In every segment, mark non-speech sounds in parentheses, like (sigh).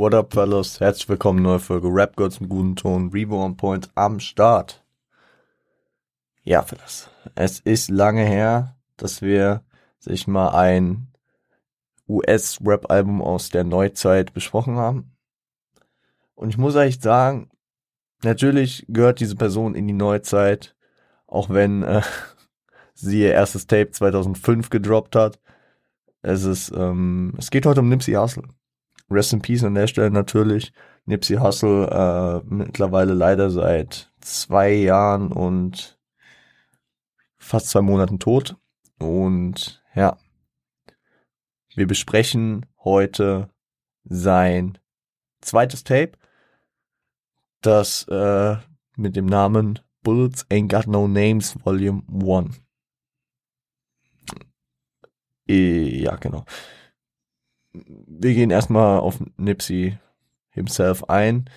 What up, fellas? Herzlich willkommen, neue Folge Rap Gods mit gutem Ton, Reborn Point am Start. Ja, fellas, es ist lange her, dass wir sich mal ein US-Rap-Album aus der Neuzeit besprochen haben. Und ich muss eigentlich sagen, natürlich gehört diese Person in die Neuzeit, auch wenn äh, (laughs) sie ihr erstes Tape 2005 gedroppt hat. Es ist, ähm, es geht heute um Nipsey Hussle. Rest in Peace an der Stelle natürlich. Nipsey Hussle äh, mittlerweile leider seit zwei Jahren und fast zwei Monaten tot. Und ja, wir besprechen heute sein zweites Tape, das äh, mit dem Namen Bullets Ain't Got No Names Volume 1. Ja, genau. Wir gehen erstmal auf Nipsey himself ein.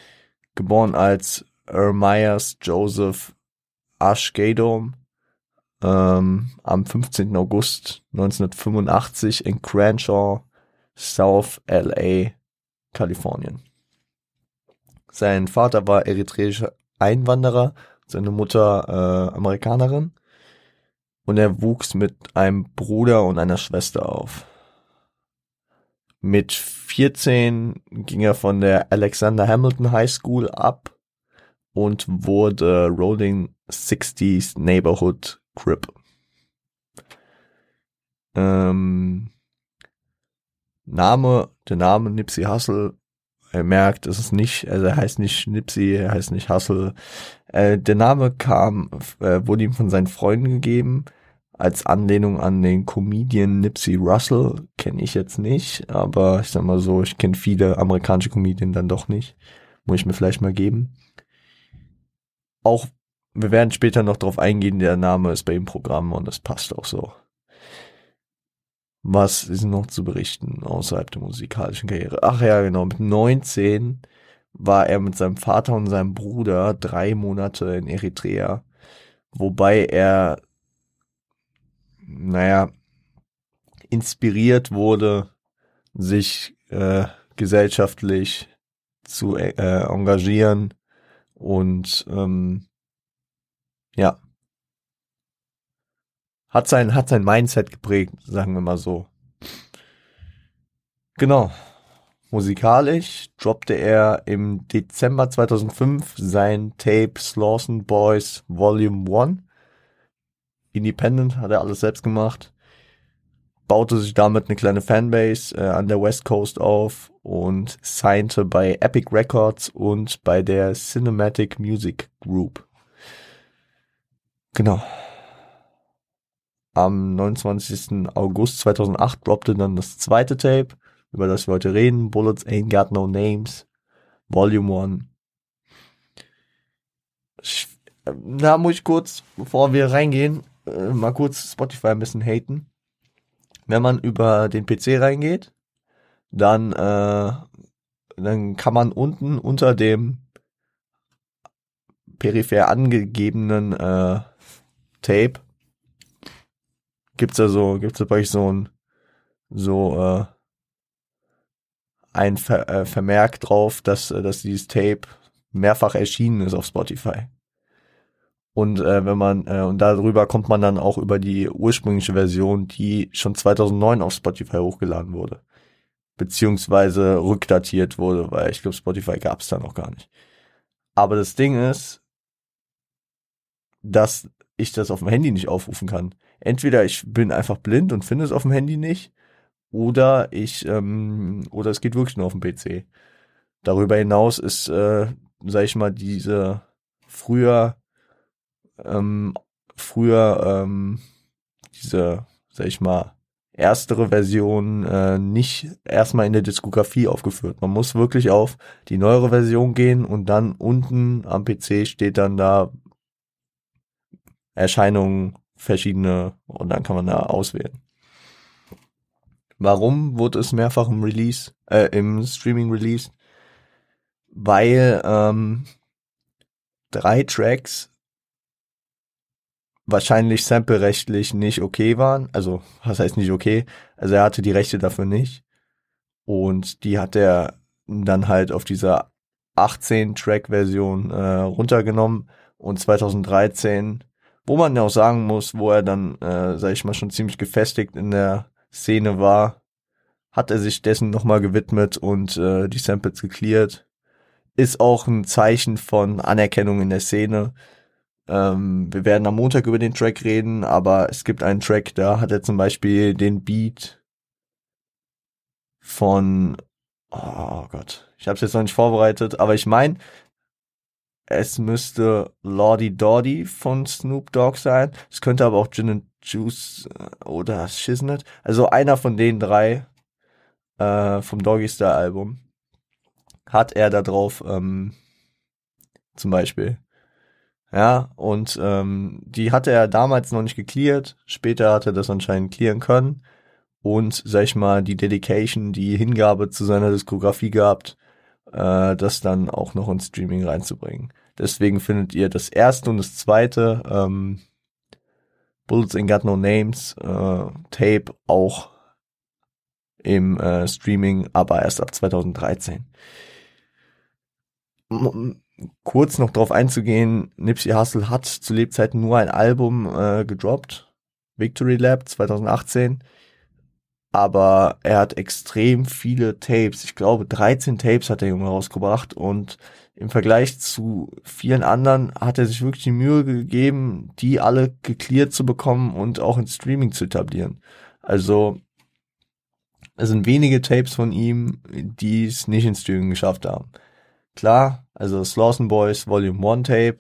Geboren als Ermias Joseph Ashgadom ähm, am 15. August 1985 in Crenshaw, South LA, Kalifornien. Sein Vater war eritreischer Einwanderer, seine Mutter äh, Amerikanerin und er wuchs mit einem Bruder und einer Schwester auf. Mit 14 ging er von der Alexander Hamilton High School ab und wurde Rolling 60s Neighborhood Crip. Ähm, Name, der Name Nipsey Hussle, er merkt, es ist nicht, also er heißt nicht Nipsey, er heißt nicht Hussle. Äh, der Name kam, äh, wurde ihm von seinen Freunden gegeben, als Anlehnung an den Comedian Nipsey Russell, kenne ich jetzt nicht, aber ich sag mal so, ich kenne viele amerikanische Comedien dann doch nicht. Muss ich mir vielleicht mal geben. Auch wir werden später noch darauf eingehen, der Name ist bei ihm Programm und das passt auch so. Was ist noch zu berichten außerhalb der musikalischen Karriere? Ach ja, genau, mit 19 war er mit seinem Vater und seinem Bruder drei Monate in Eritrea, wobei er, naja, inspiriert wurde, sich äh, gesellschaftlich zu äh, engagieren und ähm, ja. Hat sein, hat sein Mindset geprägt, sagen wir mal so. Genau. Musikalisch droppte er im Dezember 2005 sein Tape Slawson Boys Volume 1. Independent, hat er alles selbst gemacht. Baute sich damit eine kleine Fanbase äh, an der West Coast auf und signte bei Epic Records und bei der Cinematic Music Group. Genau. Am 29. August 2008 droppte dann das zweite Tape, über das wir heute reden, Bullets Ain't Got No Names, Volume 1. Da muss ich kurz, bevor wir reingehen, äh, mal kurz Spotify ein bisschen haten. Wenn man über den PC reingeht, dann, äh, dann kann man unten unter dem peripher angegebenen äh, Tape gibt's da so, gibt's da bei euch so ein, so, äh, ein Ver äh, Vermerk drauf, dass, dass dieses Tape mehrfach erschienen ist auf Spotify. Und äh, wenn man äh, und darüber kommt man dann auch über die ursprüngliche Version, die schon 2009 auf Spotify hochgeladen wurde, beziehungsweise rückdatiert wurde, weil ich glaube Spotify gab's da noch gar nicht. Aber das Ding ist, dass ich das auf dem Handy nicht aufrufen kann. Entweder ich bin einfach blind und finde es auf dem Handy nicht, oder ich, ähm, oder es geht wirklich nur auf dem PC. Darüber hinaus ist, äh, sag ich mal, diese früher, ähm, früher, ähm, diese, sag ich mal, erstere Version äh, nicht erstmal in der Diskografie aufgeführt. Man muss wirklich auf die neuere Version gehen und dann unten am PC steht dann da Erscheinungen verschiedene und dann kann man da auswählen. Warum wurde es mehrfach im Release, äh, im Streaming Release? Weil ähm, drei Tracks wahrscheinlich samplerechtlich nicht okay waren. Also, was heißt nicht okay? Also er hatte die Rechte dafür nicht. Und die hat er dann halt auf dieser 18-Track-Version äh, runtergenommen und 2013, wo man ja auch sagen muss, wo er dann, äh, sag ich mal, schon ziemlich gefestigt in der Szene war, hat er sich dessen nochmal gewidmet und äh, die Samples geklärt. Ist auch ein Zeichen von Anerkennung in der Szene. Ähm, wir werden am Montag über den Track reden, aber es gibt einen Track, da hat er zum Beispiel den Beat von, oh Gott, ich habe es jetzt noch nicht vorbereitet, aber ich meine, es müsste Lordy Doddy von Snoop Dogg sein. Es könnte aber auch Gin and Juice äh, oder Shiznit. Also einer von den drei äh, vom Doggy Style Album hat er da drauf ähm, zum Beispiel. Ja, und ähm, die hatte er damals noch nicht geklärt. Später hat er das anscheinend klären können. Und, sag ich mal, die Dedication, die Hingabe zu seiner Diskografie gehabt, äh, das dann auch noch ins Streaming reinzubringen. Deswegen findet ihr das erste und das zweite ähm, Bullets Ain't Got No Names äh, Tape auch im äh, Streaming, aber erst ab 2013. M kurz noch drauf einzugehen, Nipsey Hussle hat zu Lebzeiten nur ein Album äh, gedroppt, Victory Lab 2018, aber er hat extrem viele Tapes, ich glaube 13 Tapes hat der Junge rausgebracht und im Vergleich zu vielen anderen hat er sich wirklich die Mühe gegeben, die alle geklärt zu bekommen und auch ins Streaming zu etablieren. Also es sind wenige Tapes von ihm, die es nicht ins Streaming geschafft haben. Klar, also Slawson Boys Volume 1 Tape,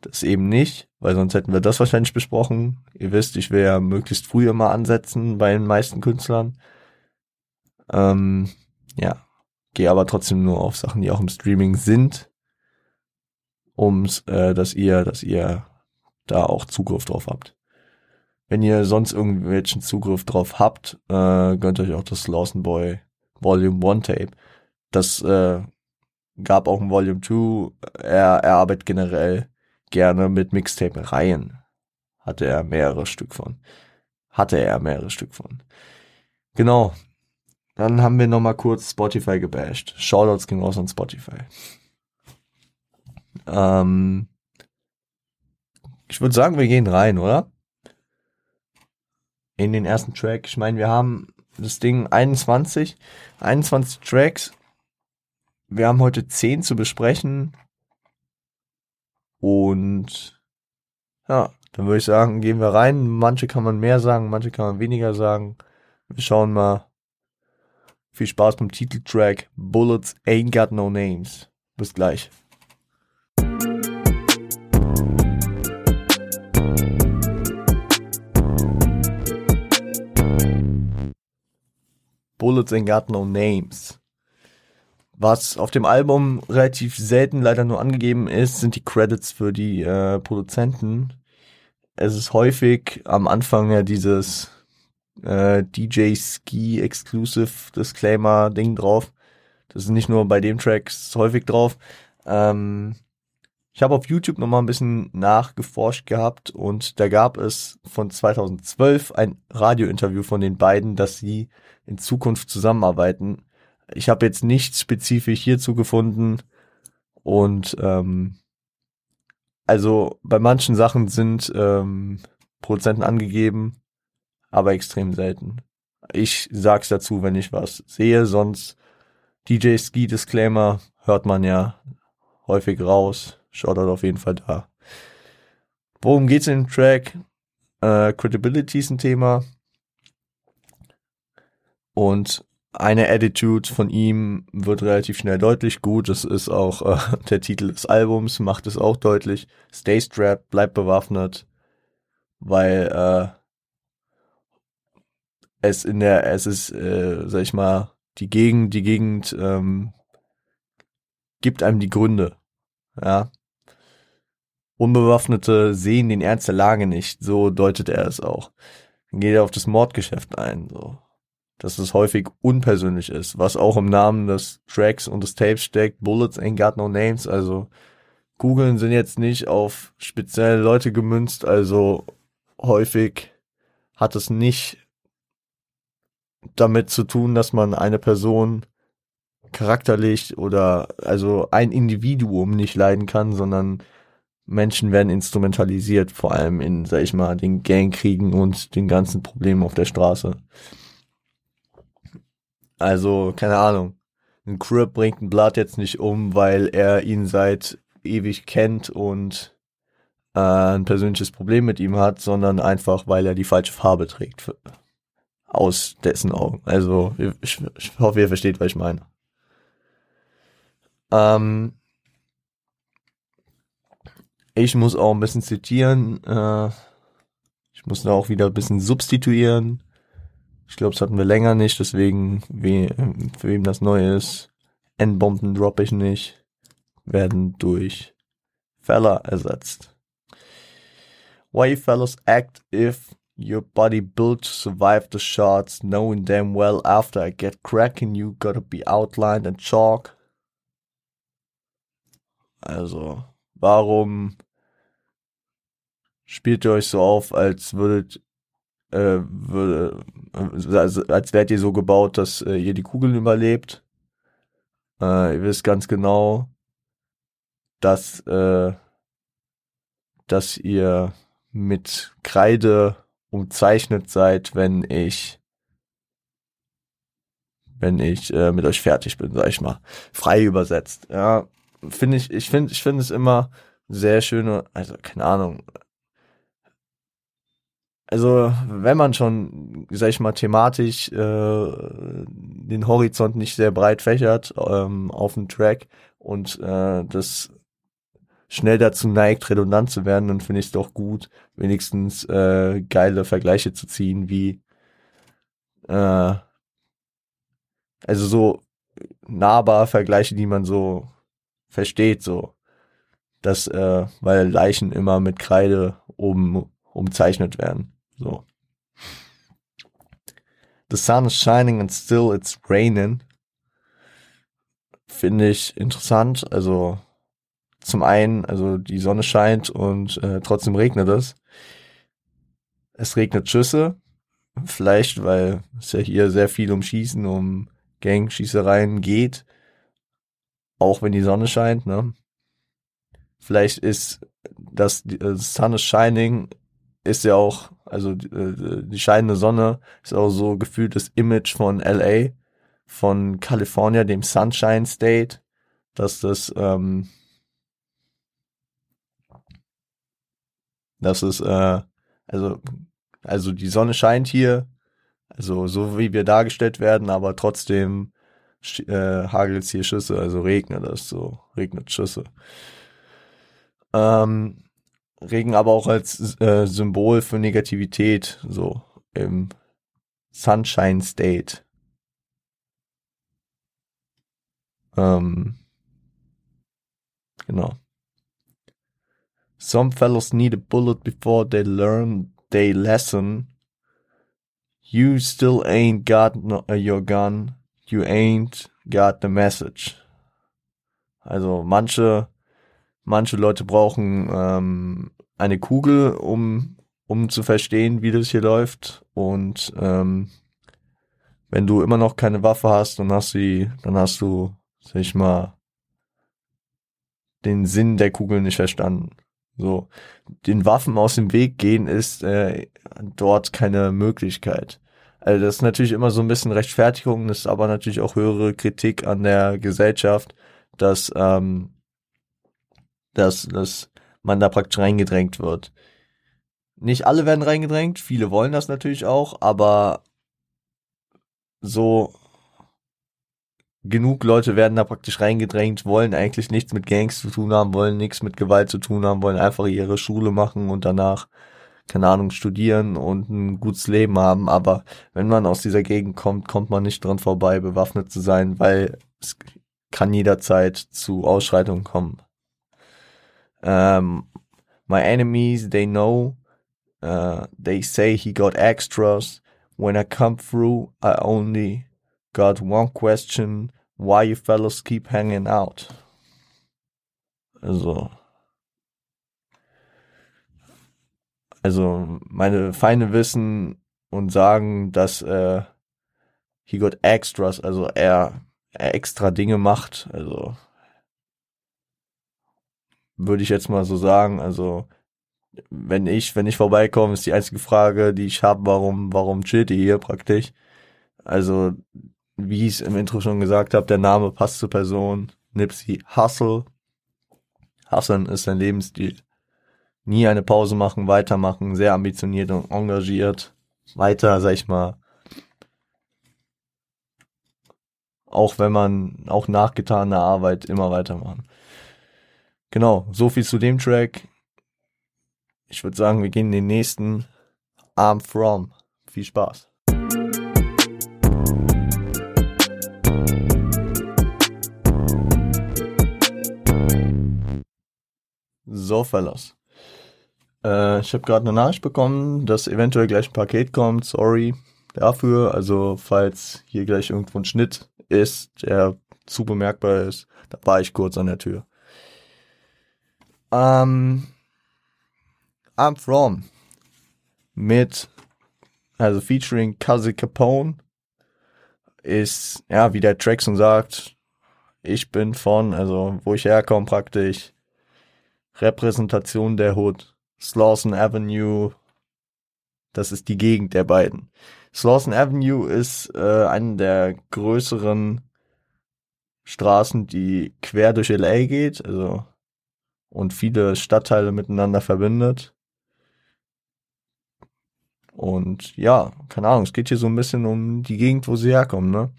das eben nicht, weil sonst hätten wir das wahrscheinlich besprochen. Ihr wisst, ich will ja möglichst früh immer ansetzen bei den meisten Künstlern. Ähm, ja, gehe aber trotzdem nur auf Sachen, die auch im Streaming sind, um äh, dass ihr, dass ihr da auch Zugriff drauf habt. Wenn ihr sonst irgendwelchen Zugriff drauf habt, äh, gönnt euch auch das Lawson Boy Volume 1 Tape. Das äh, gab auch ein Volume 2. Er, er arbeitet generell gerne mit Mixtape-Reihen. Hatte er mehrere Stück von. Hatte er mehrere Stück von. Genau. Dann haben wir nochmal kurz Spotify gebasht. Shoutouts ging raus an Spotify. Ähm, ich würde sagen, wir gehen rein, oder? in den ersten Track. Ich meine, wir haben das Ding 21, 21 Tracks. Wir haben heute 10 zu besprechen. Und ja, dann würde ich sagen, gehen wir rein. Manche kann man mehr sagen, manche kann man weniger sagen. Wir schauen mal. Viel Spaß beim Titeltrack Bullets Ain't Got No Names. Bis gleich. Bullets Ain't Got No Names. Was auf dem Album relativ selten leider nur angegeben ist, sind die Credits für die äh, Produzenten. Es ist häufig am Anfang ja dieses äh, DJ Ski Exclusive Disclaimer Ding drauf. Das ist nicht nur bei dem Track, ist häufig drauf. Ähm, ich habe auf YouTube nochmal ein bisschen nachgeforscht gehabt und da gab es von 2012 ein Radiointerview von den beiden, dass sie in Zukunft zusammenarbeiten. Ich habe jetzt nichts spezifisch hierzu gefunden und ähm, also bei manchen Sachen sind ähm, Produzenten angegeben, aber extrem selten. Ich sag's dazu, wenn ich was sehe, sonst DJ Ski Disclaimer hört man ja häufig raus. Shoutout auf jeden Fall da. Worum geht's in dem Track? Äh, Credibility ist ein Thema. Und eine Attitude von ihm wird relativ schnell deutlich. Gut, das ist auch äh, (laughs) der Titel des Albums, macht es auch deutlich. Stay strapped, bleib bewaffnet, weil äh, es in der, es ist, äh, sag ich mal, die Gegend, die Gegend ähm, gibt einem die Gründe. Ja. Unbewaffnete sehen den Ernst der Lage nicht, so deutet er es auch. Dann geht er auf das Mordgeschäft ein, so dass es häufig unpersönlich ist, was auch im Namen des Tracks und des Tapes steckt. Bullets ain't got no names, also Googeln sind jetzt nicht auf spezielle Leute gemünzt, also häufig hat es nicht damit zu tun, dass man eine Person charakterlich oder also ein Individuum nicht leiden kann, sondern Menschen werden instrumentalisiert, vor allem in, sag ich mal, den Gangkriegen und den ganzen Problemen auf der Straße. Also, keine Ahnung. Ein Crip bringt ein Blatt jetzt nicht um, weil er ihn seit ewig kennt und äh, ein persönliches Problem mit ihm hat, sondern einfach, weil er die falsche Farbe trägt. Aus dessen Augen. Also, ich, ich hoffe, ihr versteht, was ich meine. Ähm, ich muss auch ein bisschen zitieren. Äh, ich muss da auch wieder ein bisschen substituieren. Ich glaube, das hatten wir länger nicht, deswegen, we, für wem das neu ist, N-Bomben droppe ich nicht, werden durch Feller ersetzt. Why you fellas act if your body built to survive the shots, knowing damn well after I get cracking you gotta be outlined in chalk. Also, warum spielt ihr euch so auf, als würdet, äh, also, als wärt ihr so gebaut, dass äh, ihr die Kugeln überlebt. Äh, ihr wisst ganz genau, dass, äh, dass ihr mit Kreide umzeichnet seid, wenn ich wenn ich äh, mit euch fertig bin, sag ich mal. Frei übersetzt. Ja, finde ich, ich finde, ich finde es immer sehr schöne, also keine Ahnung, also wenn man schon, sag ich mal, thematisch äh, den Horizont nicht sehr breit fächert ähm, auf dem Track und äh, das schnell dazu neigt, redundant zu werden, dann finde ich es doch gut, wenigstens äh, geile Vergleiche zu ziehen, wie äh, also so nahbar Vergleiche, die man so versteht, so dass äh, weil Leichen immer mit Kreide oben umzeichnet werden. So. The sun is shining and still it's raining. Finde ich interessant. Also zum einen, also die Sonne scheint und äh, trotzdem regnet es. Es regnet Schüsse. Vielleicht, weil es ja hier sehr viel um Schießen, um Gang-Schießereien geht. Auch wenn die Sonne scheint, ne? Vielleicht ist das, das äh, Sun is Shining ist ja auch, also äh, die scheinende Sonne ist auch so gefühlt das Image von LA, von California, dem Sunshine State, dass das, ähm, das ist, äh, also, also die Sonne scheint hier, also so wie wir dargestellt werden, aber trotzdem äh, hagelt es hier Schüsse, also regnet es so, regnet Schüsse. Ähm, Regen aber auch als äh, Symbol für Negativität, so im Sunshine State. Ähm, genau. Some fellows need a bullet before they learn their lesson. You still ain't got no, uh, your gun. You ain't got the message. Also manche Manche Leute brauchen ähm, eine Kugel, um, um zu verstehen, wie das hier läuft. Und ähm, wenn du immer noch keine Waffe hast, dann hast du, dann hast du, sag ich mal, den Sinn der Kugel nicht verstanden. So, den Waffen aus dem Weg gehen ist äh, dort keine Möglichkeit. Also das ist natürlich immer so ein bisschen Rechtfertigung, das ist aber natürlich auch höhere Kritik an der Gesellschaft, dass ähm, dass, dass man da praktisch reingedrängt wird. Nicht alle werden reingedrängt, viele wollen das natürlich auch, aber so genug Leute werden da praktisch reingedrängt, wollen eigentlich nichts mit Gangs zu tun haben, wollen nichts mit Gewalt zu tun haben, wollen einfach ihre Schule machen und danach, keine Ahnung, studieren und ein gutes Leben haben. Aber wenn man aus dieser Gegend kommt, kommt man nicht dran vorbei, bewaffnet zu sein, weil es kann jederzeit zu Ausschreitungen kommen. Um, my enemies, they know. Uh, they say he got extras. When I come through, I only got one question. Why you fellas keep hanging out? Also. Also, meine Feinde wissen und sagen, dass äh, he got extras, also er, extra Dinge macht. Also würde ich jetzt mal so sagen. Also wenn ich, wenn ich vorbeikomme, ist die einzige Frage, die ich habe, warum, warum chillt ihr hier praktisch? Also, wie ich es im Intro schon gesagt habe, der Name passt zur Person. Nipsey Hustle. Hustlen ist sein Lebensstil. Nie eine Pause machen, weitermachen, sehr ambitioniert und engagiert. Weiter, sag ich mal, auch wenn man auch nachgetane Arbeit immer weitermachen. Genau, so viel zu dem Track. Ich würde sagen, wir gehen in den nächsten I'm From. Viel Spaß. So, Fellas. Äh, ich habe gerade eine Nachricht bekommen, dass eventuell gleich ein Paket kommt. Sorry dafür. Also, falls hier gleich irgendwo ein Schnitt ist, der zu bemerkbar ist, da war ich kurz an der Tür. Ähm, I'm From mit, also featuring Kazi Capone ist, ja, wie der Track schon sagt, ich bin von, also wo ich herkomme praktisch, Repräsentation der Hood, Slawson Avenue, das ist die Gegend der beiden. Slawson Avenue ist äh, eine der größeren Straßen, die quer durch LA geht, also und viele Stadtteile miteinander verbindet. Und ja, keine Ahnung, es geht hier so ein bisschen um die Gegend, wo sie herkommen, ne?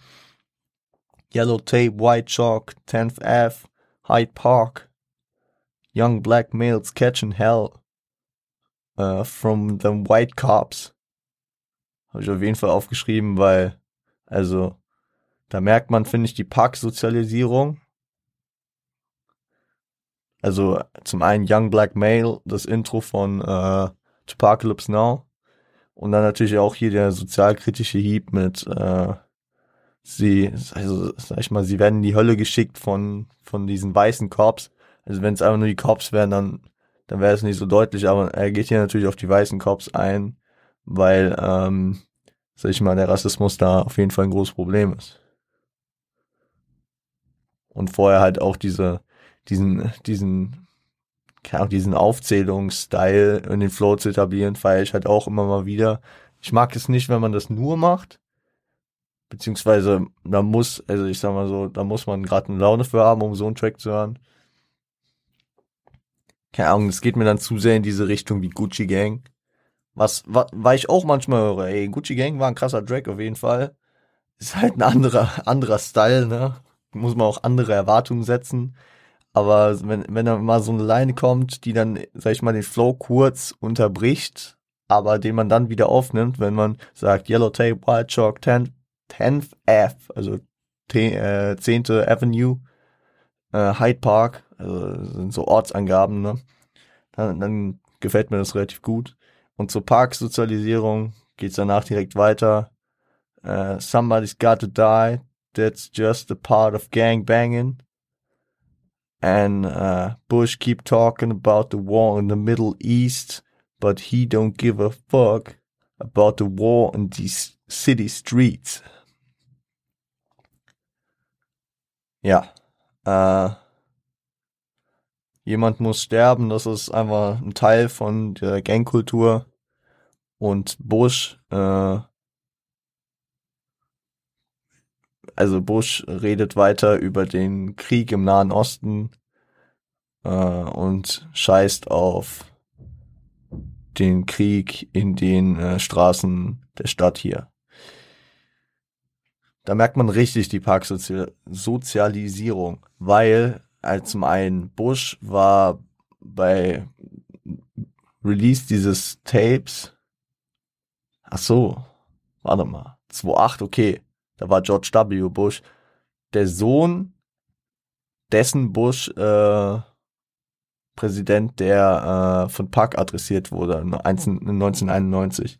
Yellow Tape, White Chalk, 10th Ave, Hyde Park, Young Black Males Catching Hell uh, from the White Cops. Habe ich auf jeden Fall aufgeschrieben, weil, also, da merkt man, finde ich, die Parksozialisierung. Also, zum einen Young Black Male, das Intro von äh, Apocalypse Now. Und dann natürlich auch hier der sozialkritische Hieb mit, äh, sie, also, sag ich mal, sie werden in die Hölle geschickt von, von diesen weißen Cops. Also, wenn es einfach nur die Cops wären, dann, dann wäre es nicht so deutlich, aber er geht hier natürlich auf die weißen Cops ein weil, ähm, sag ich mal, der Rassismus da auf jeden Fall ein großes Problem ist. Und vorher halt auch diese, diesen, diesen, Ahnung, diesen Aufzählungsstyle in den Flow zu etablieren, feiere ich halt auch immer mal wieder. Ich mag es nicht, wenn man das nur macht. Beziehungsweise, da muss, also ich sag mal so, da muss man gerade eine Laune für haben, um so einen Track zu hören. Keine Ahnung, es geht mir dann zu sehr in diese Richtung wie Gucci Gang. Was, was, weil ich auch manchmal höre, ey, Gucci Gang war ein krasser Track auf jeden Fall. Ist halt ein anderer, anderer Style, ne? Muss man auch andere Erwartungen setzen. Aber wenn, wenn da mal so eine Line kommt, die dann, sag ich mal, den Flow kurz unterbricht, aber den man dann wieder aufnimmt, wenn man sagt Yellow Tape, White Chalk, 10th, 10th Ave, also 10. Äh, 10. Avenue, äh, Hyde Park, also sind so Ortsangaben, ne? Dann, dann gefällt mir das relativ gut. Und zur Parksozialisierung geht's danach direkt weiter. Uh, somebody's got to die. That's just a part of gang banging. And uh, Bush keep talking about the war in the Middle East, but he don't give a fuck about the war in these city streets. Ja, äh, jemand muss sterben, das ist einfach ein Teil von der Gangkultur und Bush, äh, also Bush redet weiter über den Krieg im Nahen Osten äh, und scheißt auf den Krieg in den äh, Straßen der Stadt hier. Da merkt man richtig die Parksozialisierung, weil als zum einen Bush war bei Release dieses Tapes Ach so, warte mal. 2.8, okay. Da war George W. Bush. Der Sohn dessen Bush äh, Präsident, der äh, von Park adressiert wurde, 1991.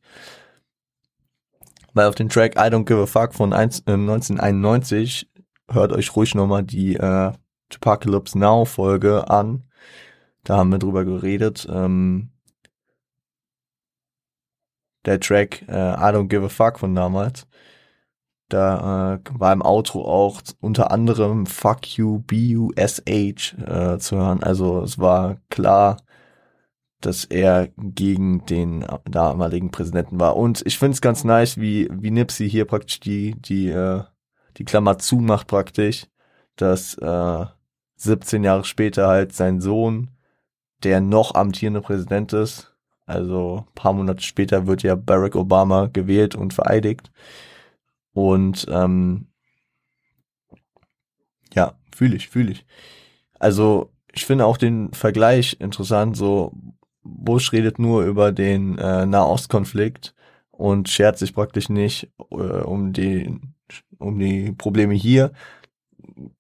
Weil auf den Track I Don't Give a Fuck von 1991 äh, hört euch ruhig nochmal die äh, Apocalypse Now Folge an. Da haben wir drüber geredet. Ähm, der Track äh, I Don't Give a Fuck von damals. Da äh, war im Outro auch unter anderem Fuck You, B-U-S-H äh, zu hören. Also es war klar, dass er gegen den damaligen Präsidenten war. Und ich finde es ganz nice, wie, wie Nipsey hier praktisch die, die, äh, die Klammer zumacht praktisch, dass äh, 17 Jahre später halt sein Sohn, der noch amtierende Präsident ist, also paar Monate später wird ja Barack Obama gewählt und vereidigt. Und ähm, ja, fühle ich, fühle ich. Also ich finde auch den Vergleich interessant. So Bush redet nur über den äh, Nahostkonflikt und schert sich praktisch nicht äh, um die um die Probleme hier,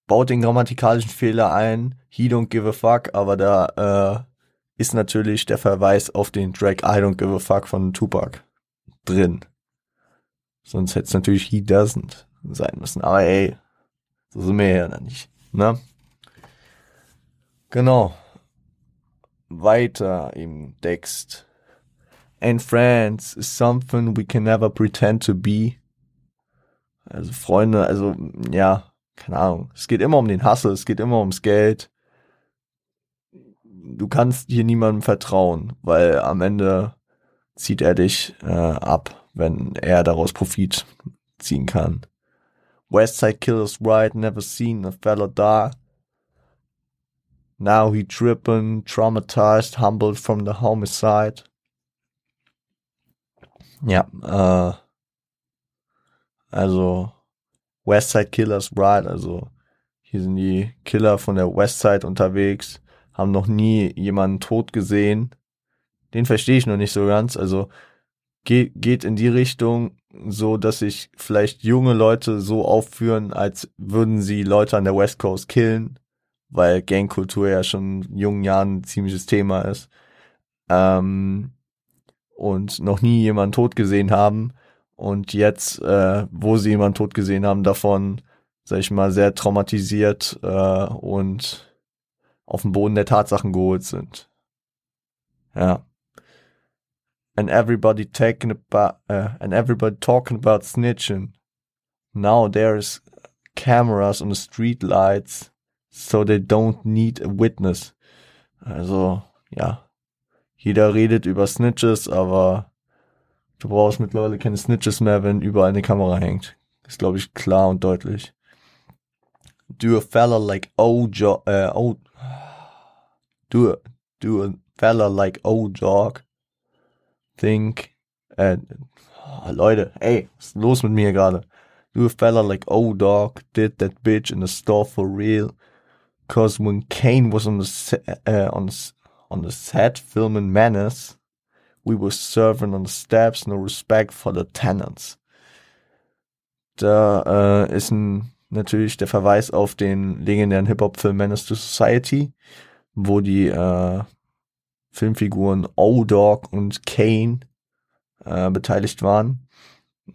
baut den grammatikalischen Fehler ein. He don't give a fuck, aber da äh, ist natürlich der Verweis auf den Track I don't give a fuck von Tupac drin. Sonst hätte es natürlich He Doesn't sein müssen. Aber ey, so sind wir ja dann nicht. Ne? Genau. Weiter im Text. And friends is something we can never pretend to be. Also Freunde, also ja, keine Ahnung. Es geht immer um den Hassel, es geht immer ums Geld. Du kannst hier niemandem vertrauen, weil am Ende zieht er dich äh, ab wenn er daraus Profit ziehen kann. Westside Killers Right, never seen a fella die. Now he trippin', traumatized, humbled from the homicide. Ja, äh, also Westside Killers Right, also hier sind die Killer von der Westside unterwegs, haben noch nie jemanden tot gesehen. Den verstehe ich noch nicht so ganz. Also geht, geht in die Richtung, so dass sich vielleicht junge Leute so aufführen, als würden sie Leute an der West Coast killen, weil Gangkultur ja schon in jungen Jahren ein ziemliches Thema ist. Ähm, und noch nie jemanden tot gesehen haben. Und jetzt, äh, wo sie jemanden tot gesehen haben, davon, sag ich mal, sehr traumatisiert äh, und auf den Boden der Tatsachen geholt sind. Ja and everybody talking about uh, and everybody talking about snitching. Now there's cameras on the street lights, so they don't need a witness. Also ja, jeder redet über Snitches, aber du brauchst mittlerweile keine Snitches mehr, wenn überall eine Kamera hängt. Ist glaube ich klar und deutlich. Do a fella like O Jog, uh, o, do a, do a fella like O Jog think, äh, Leute, ey, was ist los mit mir gerade? Do a fella like oh dog did that bitch in the store for real? Cause when Kane was on the set, uh, on on the set filming Menace, we were serving on the steps, no respect for the tenants. Da äh, ist ein, natürlich der Verweis auf den legendären Hip-Hop-Film Menace to Society, wo die äh, Filmfiguren O-Dog und Kane äh, beteiligt waren.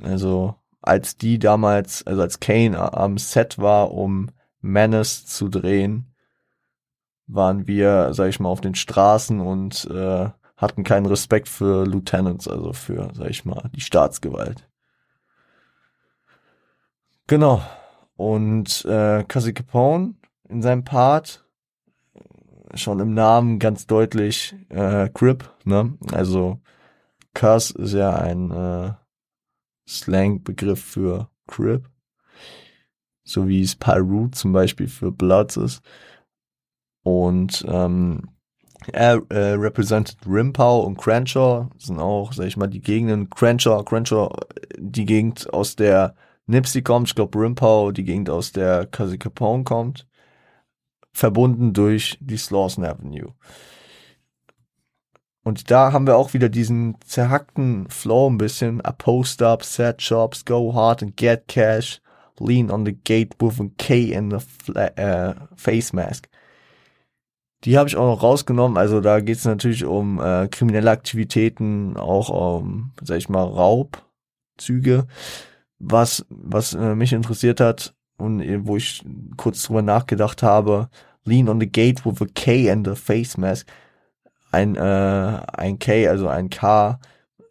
Also als die damals, also als Kane am Set war, um Menace zu drehen, waren wir, sag ich mal, auf den Straßen und äh, hatten keinen Respekt für Lieutenants, also für, sag ich mal, die Staatsgewalt. Genau. Und äh, Cassie Capone in seinem Part schon im Namen ganz deutlich äh, Crip, ne? Also Cuss ist ja ein äh, Slang-Begriff für Crip. So wie es Pyru zum Beispiel für Bloods ist. Und ähm, er äh, repräsentiert Rimpau und Crenshaw, sind auch, sag ich mal, die Gegenden. Crenshaw, Crenshaw, die Gegend aus der Nipsey kommt. Ich glaube, Rimpau, die Gegend aus der Kasi Capone kommt verbunden durch die Slawson Avenue. Und da haben wir auch wieder diesen zerhackten Flow ein bisschen. A post up, set shops, go hard and get cash, lean on the gate with a K in the äh, face mask. Die habe ich auch noch rausgenommen. Also da geht es natürlich um äh, kriminelle Aktivitäten, auch um, sag ich mal, Raubzüge. Was, was äh, mich interessiert hat, und äh, wo ich kurz drüber nachgedacht habe, Lean on the Gate with a K and a Face Mask. Ein, äh, ein K, also ein K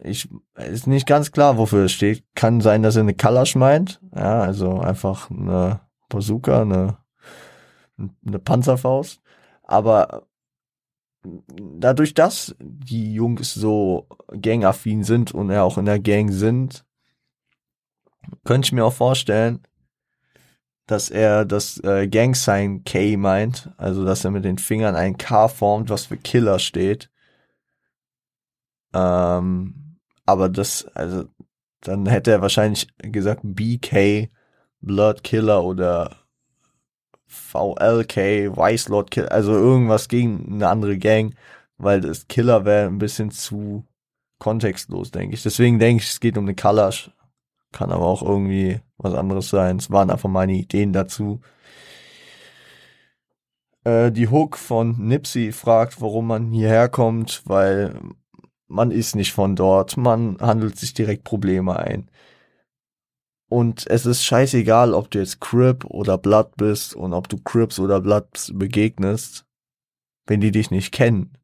ich ist nicht ganz klar, wofür es steht. Kann sein, dass er eine Kalasch meint. Ja, also einfach eine Bazooka, eine, eine Panzerfaust. Aber dadurch, dass die Jungs so gangaffin sind und er auch in der Gang sind, könnte ich mir auch vorstellen, dass er das äh, Gang-Sign K meint, also dass er mit den Fingern ein K formt, was für Killer steht. Ähm, aber das, also, dann hätte er wahrscheinlich gesagt BK, Blood Killer oder VLK, Vice Lord Killer, also irgendwas gegen eine andere Gang, weil das Killer wäre ein bisschen zu kontextlos, denke ich. Deswegen denke ich, es geht um eine Kalash. Kann aber auch irgendwie was anderes sein. Es waren einfach meine Ideen dazu. Äh, die Hook von Nipsey fragt, warum man hierher kommt, weil man ist nicht von dort, man handelt sich direkt Probleme ein. Und es ist scheißegal, ob du jetzt Crip oder Blood bist und ob du Crips oder Bloods begegnest, wenn die dich nicht kennen,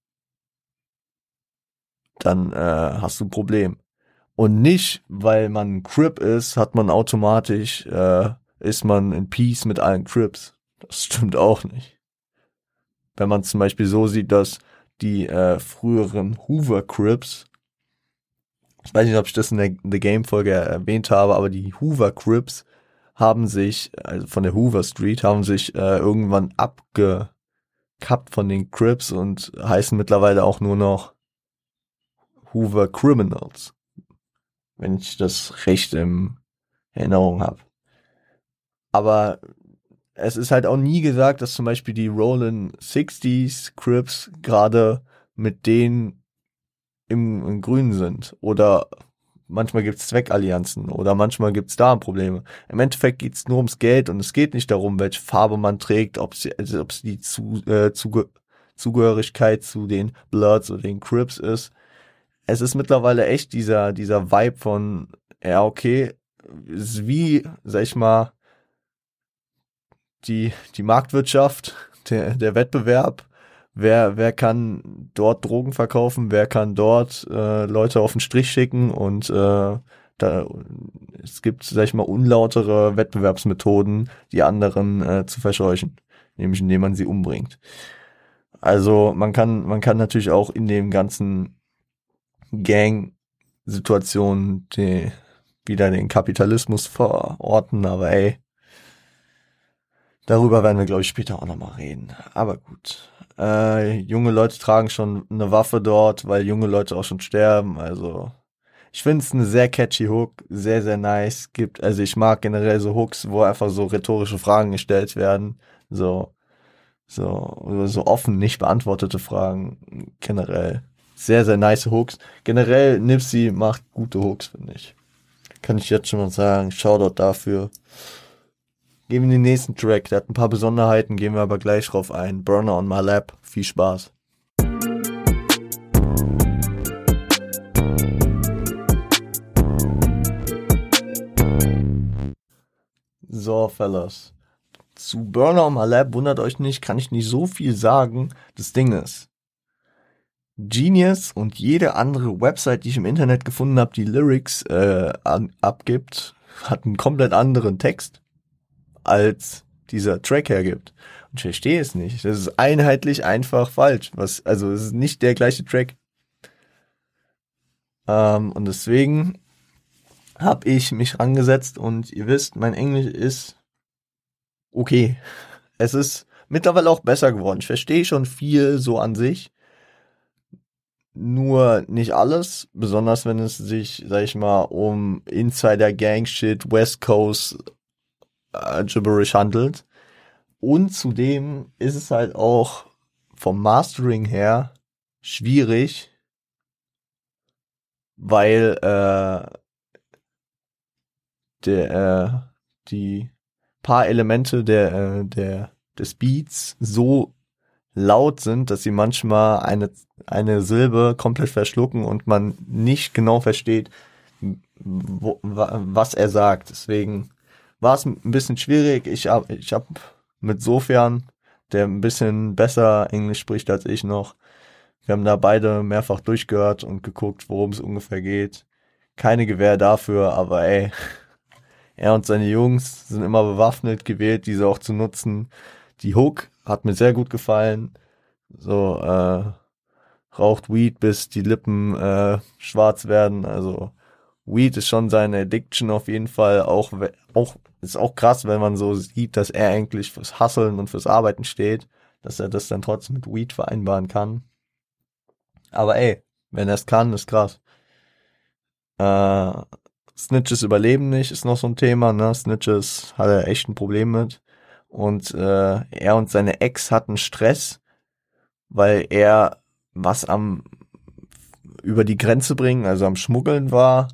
dann äh, hast du ein Problem. Und nicht, weil man Crip ist, hat man automatisch, äh, ist man in Peace mit allen Crips. Das stimmt auch nicht. Wenn man zum Beispiel so sieht, dass die äh, früheren Hoover Crips, ich weiß nicht, ob ich das in der, der Game-Folge erwähnt habe, aber die Hoover Crips haben sich, also von der Hoover Street, haben sich äh, irgendwann abgekappt von den Crips und heißen mittlerweile auch nur noch Hoover Criminals. Wenn ich das recht in Erinnerung habe. Aber es ist halt auch nie gesagt, dass zum Beispiel die Rollin 60s Crips gerade mit denen im, im Grünen sind. Oder manchmal gibt's Zweckallianzen oder manchmal gibt's da Probleme. Im Endeffekt geht's nur ums Geld und es geht nicht darum, welche Farbe man trägt, ob sie, also ob sie die zu, äh, Zuge Zugehörigkeit zu den Bloods oder den Crips ist. Es ist mittlerweile echt dieser, dieser Vibe von, ja, okay, ist wie, sag ich mal, die, die Marktwirtschaft, (laughs) der, der Wettbewerb, wer, wer kann dort Drogen verkaufen, wer kann dort äh, Leute auf den Strich schicken? Und äh, da, es gibt, sag ich mal, unlautere Wettbewerbsmethoden, die anderen äh, zu verscheuchen, nämlich indem man sie umbringt. Also man kann, man kann natürlich auch in dem ganzen Gang-Situationen die, wieder den Kapitalismus verorten, aber ey, Darüber werden wir, glaube ich, später auch nochmal reden. Aber gut. Äh, junge Leute tragen schon eine Waffe dort, weil junge Leute auch schon sterben. Also ich finde es eine sehr catchy Hook, sehr, sehr nice. Gibt, also ich mag generell so Hooks, wo einfach so rhetorische Fragen gestellt werden. So, so, so offen nicht beantwortete Fragen. Generell. Sehr, sehr nice Hooks. Generell Nipsey macht gute Hooks, finde ich. Kann ich jetzt schon mal sagen. Shoutout dafür. Gehen wir in den nächsten Track. Der hat ein paar Besonderheiten, gehen wir aber gleich drauf ein. Burner on my lap. Viel Spaß. So, Fellas. Zu Burner on my lap, wundert euch nicht, kann ich nicht so viel sagen. Das Ding ist, Genius und jede andere Website, die ich im Internet gefunden habe, die Lyrics äh, an, abgibt, hat einen komplett anderen Text als dieser Track hergibt. Und ich verstehe es nicht. Das ist einheitlich einfach falsch. Was, also es ist nicht der gleiche Track. Ähm, und deswegen habe ich mich rangesetzt und ihr wisst, mein Englisch ist okay. Es ist mittlerweile auch besser geworden. Ich verstehe schon viel so an sich. Nur nicht alles, besonders wenn es sich, sag ich mal, um Insider Gang Shit, West Coast äh, gibberish handelt. Und zudem ist es halt auch vom Mastering her schwierig, weil äh, der, äh, die paar Elemente der, äh, der, des Beats so laut sind, dass sie manchmal eine, eine Silbe komplett verschlucken und man nicht genau versteht, wo, was er sagt. Deswegen war es ein bisschen schwierig. Ich habe ich hab mit Sofern, der ein bisschen besser Englisch spricht als ich noch, Wir haben da beide mehrfach durchgehört und geguckt, worum es ungefähr geht. Keine Gewehr dafür, aber ey, (laughs) er und seine Jungs sind immer bewaffnet, gewählt, diese auch zu nutzen. Die Hook hat mir sehr gut gefallen. So, äh, raucht Weed, bis die Lippen äh, schwarz werden. Also Weed ist schon seine Addiction auf jeden Fall. Auch, auch ist auch krass, wenn man so sieht, dass er eigentlich fürs Hustlen und fürs Arbeiten steht, dass er das dann trotzdem mit Weed vereinbaren kann. Aber ey, wenn er es kann, ist krass. Äh, Snitches überleben nicht, ist noch so ein Thema, ne? Snitches hat er echt ein Problem mit. Und äh, er und seine Ex hatten Stress, weil er was am über die Grenze bringen, also am Schmuggeln war.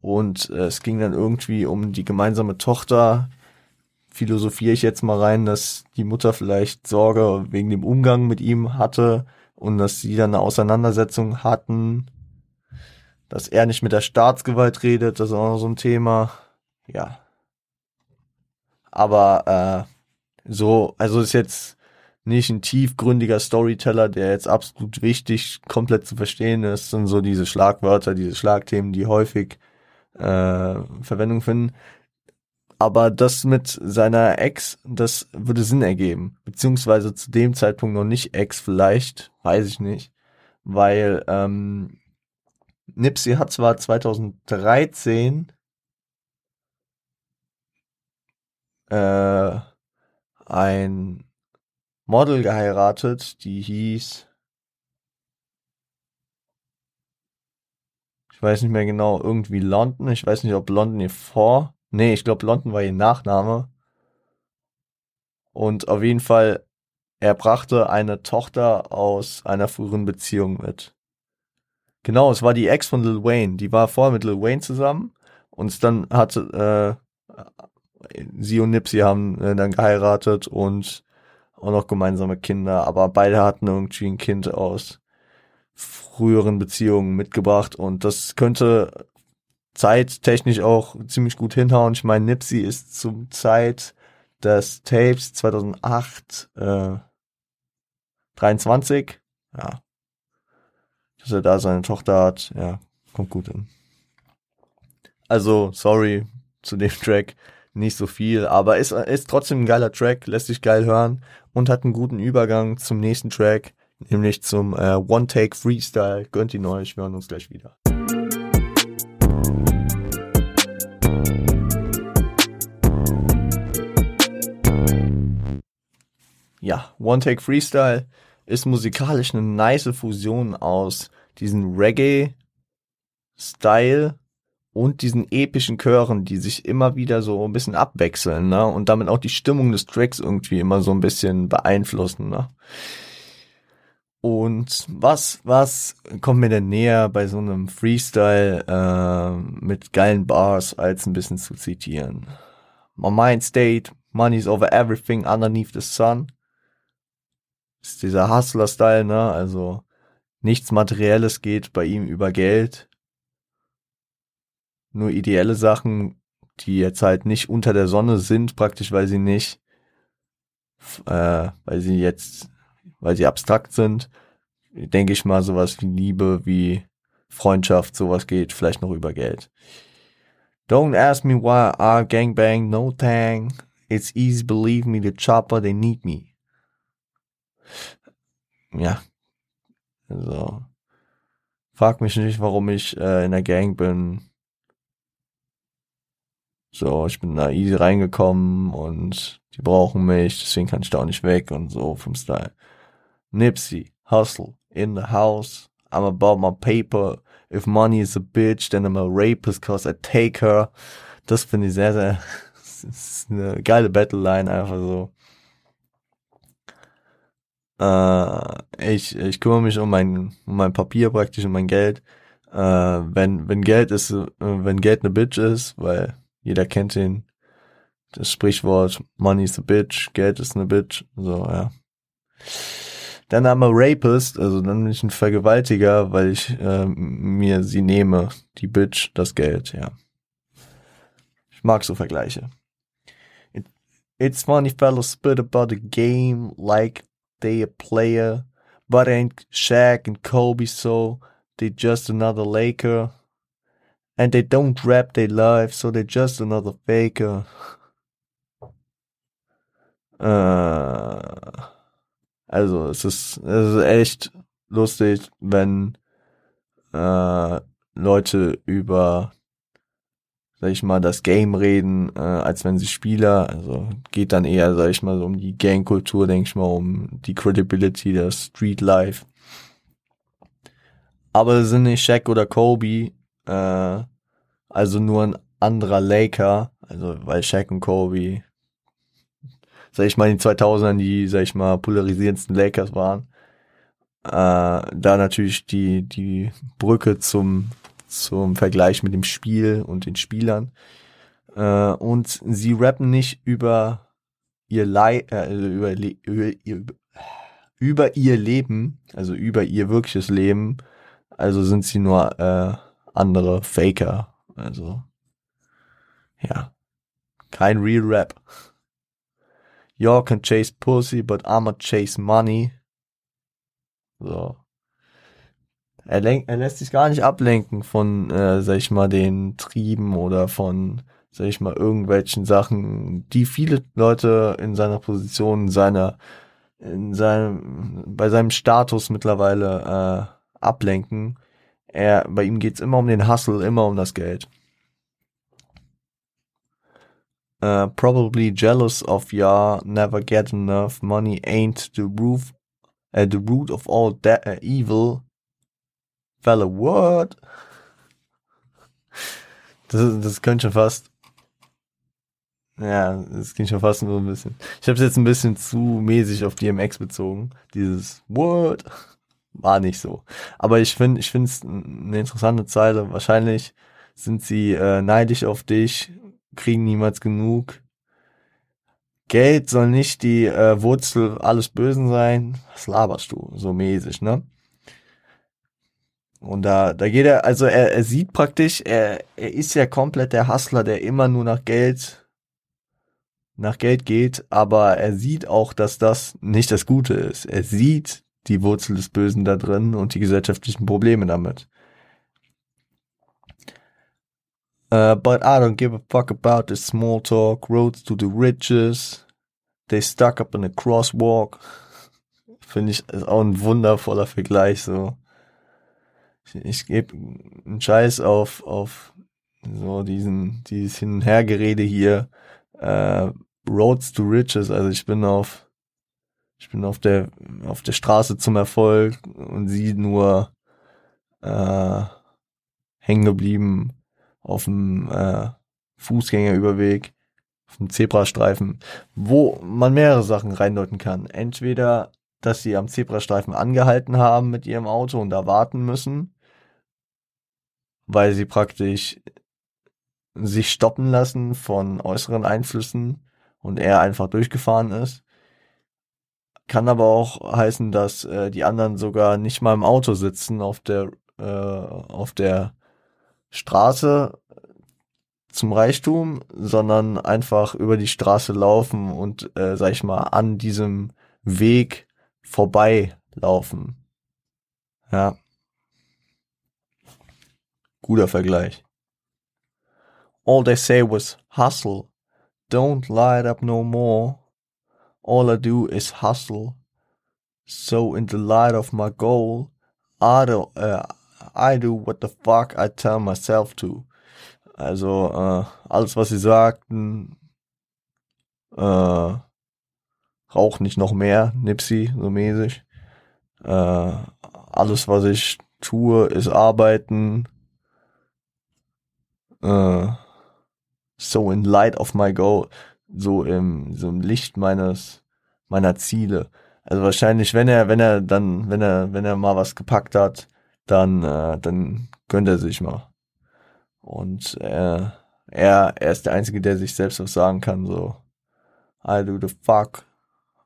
Und äh, es ging dann irgendwie um die gemeinsame Tochter. Philosophiere ich jetzt mal rein, dass die Mutter vielleicht Sorge wegen dem Umgang mit ihm hatte und dass sie dann eine Auseinandersetzung hatten, dass er nicht mit der Staatsgewalt redet, das ist auch noch so ein Thema. Ja. Aber äh, so, also ist jetzt nicht ein tiefgründiger Storyteller, der jetzt absolut wichtig, komplett zu verstehen ist, sind so diese Schlagwörter, diese Schlagthemen, die häufig äh, Verwendung finden. Aber das mit seiner Ex, das würde Sinn ergeben. Beziehungsweise zu dem Zeitpunkt noch nicht Ex, vielleicht, weiß ich nicht. Weil ähm, Nipsey hat zwar 2013 äh, ein Model geheiratet, die hieß, ich weiß nicht mehr genau, irgendwie London. Ich weiß nicht, ob London ihr vor, nee, ich glaube London war ihr Nachname. Und auf jeden Fall, er brachte eine Tochter aus einer früheren Beziehung mit. Genau, es war die Ex von Lil Wayne. Die war vorher mit Lil Wayne zusammen und dann hatte äh, sie und Nipsey haben äh, dann geheiratet und auch noch gemeinsame Kinder, aber beide hatten irgendwie ein Kind aus früheren Beziehungen mitgebracht und das könnte zeittechnisch auch ziemlich gut hinhauen. Ich meine, Nipsey ist zum Zeit des Tapes 2008 äh, 23, ja, dass er da seine Tochter hat, ja, kommt gut hin. Also, sorry zu dem (laughs) Track, nicht so viel, aber ist, ist trotzdem ein geiler Track, lässt sich geil hören und hat einen guten Übergang zum nächsten Track, nämlich zum äh, One-Take Freestyle. Gönnt ihn euch, wir hören uns gleich wieder. Ja, One-Take Freestyle ist musikalisch eine nice Fusion aus diesem Reggae-Style und diesen epischen Chören, die sich immer wieder so ein bisschen abwechseln, ne? Und damit auch die Stimmung des Tracks irgendwie immer so ein bisschen beeinflussen, ne? Und was, was kommt mir denn näher bei so einem Freestyle äh, mit geilen Bars, als ein bisschen zu zitieren? My mind state, money's over everything underneath the sun. ist dieser Hustler-Style, ne? Also nichts Materielles geht bei ihm über Geld nur ideelle Sachen, die jetzt halt nicht unter der Sonne sind, praktisch weil sie nicht, äh, weil sie jetzt, weil sie abstrakt sind, denke ich mal, sowas wie Liebe, wie Freundschaft, sowas geht vielleicht noch über Geld. Don't ask me why I gangbang, no tang. It's easy, believe me, the chopper, they need me. Ja. Also. Frag mich nicht, warum ich äh, in der Gang bin. So, ich bin da easy reingekommen und die brauchen mich, deswegen kann ich da auch nicht weg und so vom Style. Nipsey, Hustle, in the house, I'm about my paper. If money is a bitch, then I'm a rapist cause I take her. Das finde ich sehr, sehr, (laughs) das ist eine geile Battleline einfach so. Äh, ich, ich kümmere mich um mein, um mein Papier praktisch, um mein Geld. Äh, wenn, wenn Geld ist, äh, wenn Geld eine Bitch ist, weil jeder kennt den. Das Sprichwort Money is a bitch, Geld ist eine Bitch. So, ja. Dann I'm a rapist, also dann bin ich ein Vergewaltiger, weil ich äh, mir sie nehme, die Bitch, das Geld, ja. Ich mag so Vergleiche. It, it's funny fellows spit about the game like they a player, But ain't Shaq and Kobe so, they just another Laker. And they don't rap their life, so they're just another faker. Äh, also es ist, es ist echt lustig, wenn äh, Leute über, sag ich mal, das Game reden, äh, als wenn sie Spieler, also geht dann eher, sag ich mal, so um die Gangkultur, denke ich mal, um die Credibility, das Street Life. Aber es sind nicht Shaq oder Kobe, äh, also nur ein anderer Laker, also weil Shaq und Kobe, sag ich mal, in den 2000ern die, sag ich mal, polarisierendsten Lakers waren. Äh, da natürlich die, die Brücke zum, zum Vergleich mit dem Spiel und den Spielern. Äh, und sie rappen nicht über ihr Lei äh, über, über, über, über ihr Leben, also über ihr wirkliches Leben, also sind sie nur äh, andere Faker. Also ja, kein Real Rap. Y'all can chase pussy, but I'ma chase money. So. Er, lenkt, er lässt sich gar nicht ablenken von, äh, sag ich mal, den Trieben oder von, sag ich mal, irgendwelchen Sachen, die viele Leute in seiner Position, in seiner, in seinem, bei seinem Status mittlerweile äh, ablenken. Er, bei ihm geht's immer um den Hustle, immer um das Geld. Uh, probably jealous of ya, never get enough money ain't the roof, uh, the root of all that uh, evil. Fella, what? Das, das könnte schon fast, ja, das klingt schon fast so ein bisschen. Ich habe es jetzt ein bisschen zu mäßig auf DMX bezogen. Dieses What? War nicht so. Aber ich finde, ich finde es eine interessante Zeile. Wahrscheinlich sind sie äh, neidisch auf dich, kriegen niemals genug. Geld soll nicht die äh, Wurzel alles Bösen sein. Was laberst du? So mäßig, ne? Und da, da geht er, also er, er sieht praktisch, er, er ist ja komplett der Hustler, der immer nur nach Geld, nach Geld geht, aber er sieht auch, dass das nicht das Gute ist. Er sieht die Wurzel des Bösen da drin und die gesellschaftlichen Probleme damit. Uh, but I don't give a fuck about the small talk, roads to the riches, they stuck up in a crosswalk. (laughs) Finde ich ist auch ein wundervoller Vergleich, so. Ich, ich gebe einen Scheiß auf, auf so diesen, dieses Hin- und Hergerede hier, uh, Roads to Riches, also ich bin auf, ich bin auf der auf der Straße zum Erfolg und sie nur äh, hängen geblieben auf dem äh, Fußgängerüberweg, auf dem Zebrastreifen, wo man mehrere Sachen reindeuten kann. Entweder, dass sie am Zebrastreifen angehalten haben mit ihrem Auto und da warten müssen, weil sie praktisch sich stoppen lassen von äußeren Einflüssen und er einfach durchgefahren ist. Kann aber auch heißen, dass äh, die anderen sogar nicht mal im Auto sitzen auf der äh, auf der Straße zum Reichtum, sondern einfach über die Straße laufen und äh, sag ich mal an diesem Weg vorbei laufen. Ja. Guter Vergleich. All they say was hustle. Don't light up no more. All I do is hustle. So in the light of my goal, I do, uh, I do what the fuck I tell myself to. Also äh, alles, was sie sagten, äh, rauch nicht noch mehr, Nipsey, so mäßig. Äh, alles, was ich tue, ist arbeiten. So in light of my goal so im, so im Licht meines, meiner Ziele. Also wahrscheinlich, wenn er, wenn er dann, wenn er, wenn er mal was gepackt hat, dann, äh, dann gönnt er sich mal. Und äh, er, er ist der Einzige, der sich selbst was sagen kann, so, I do the fuck,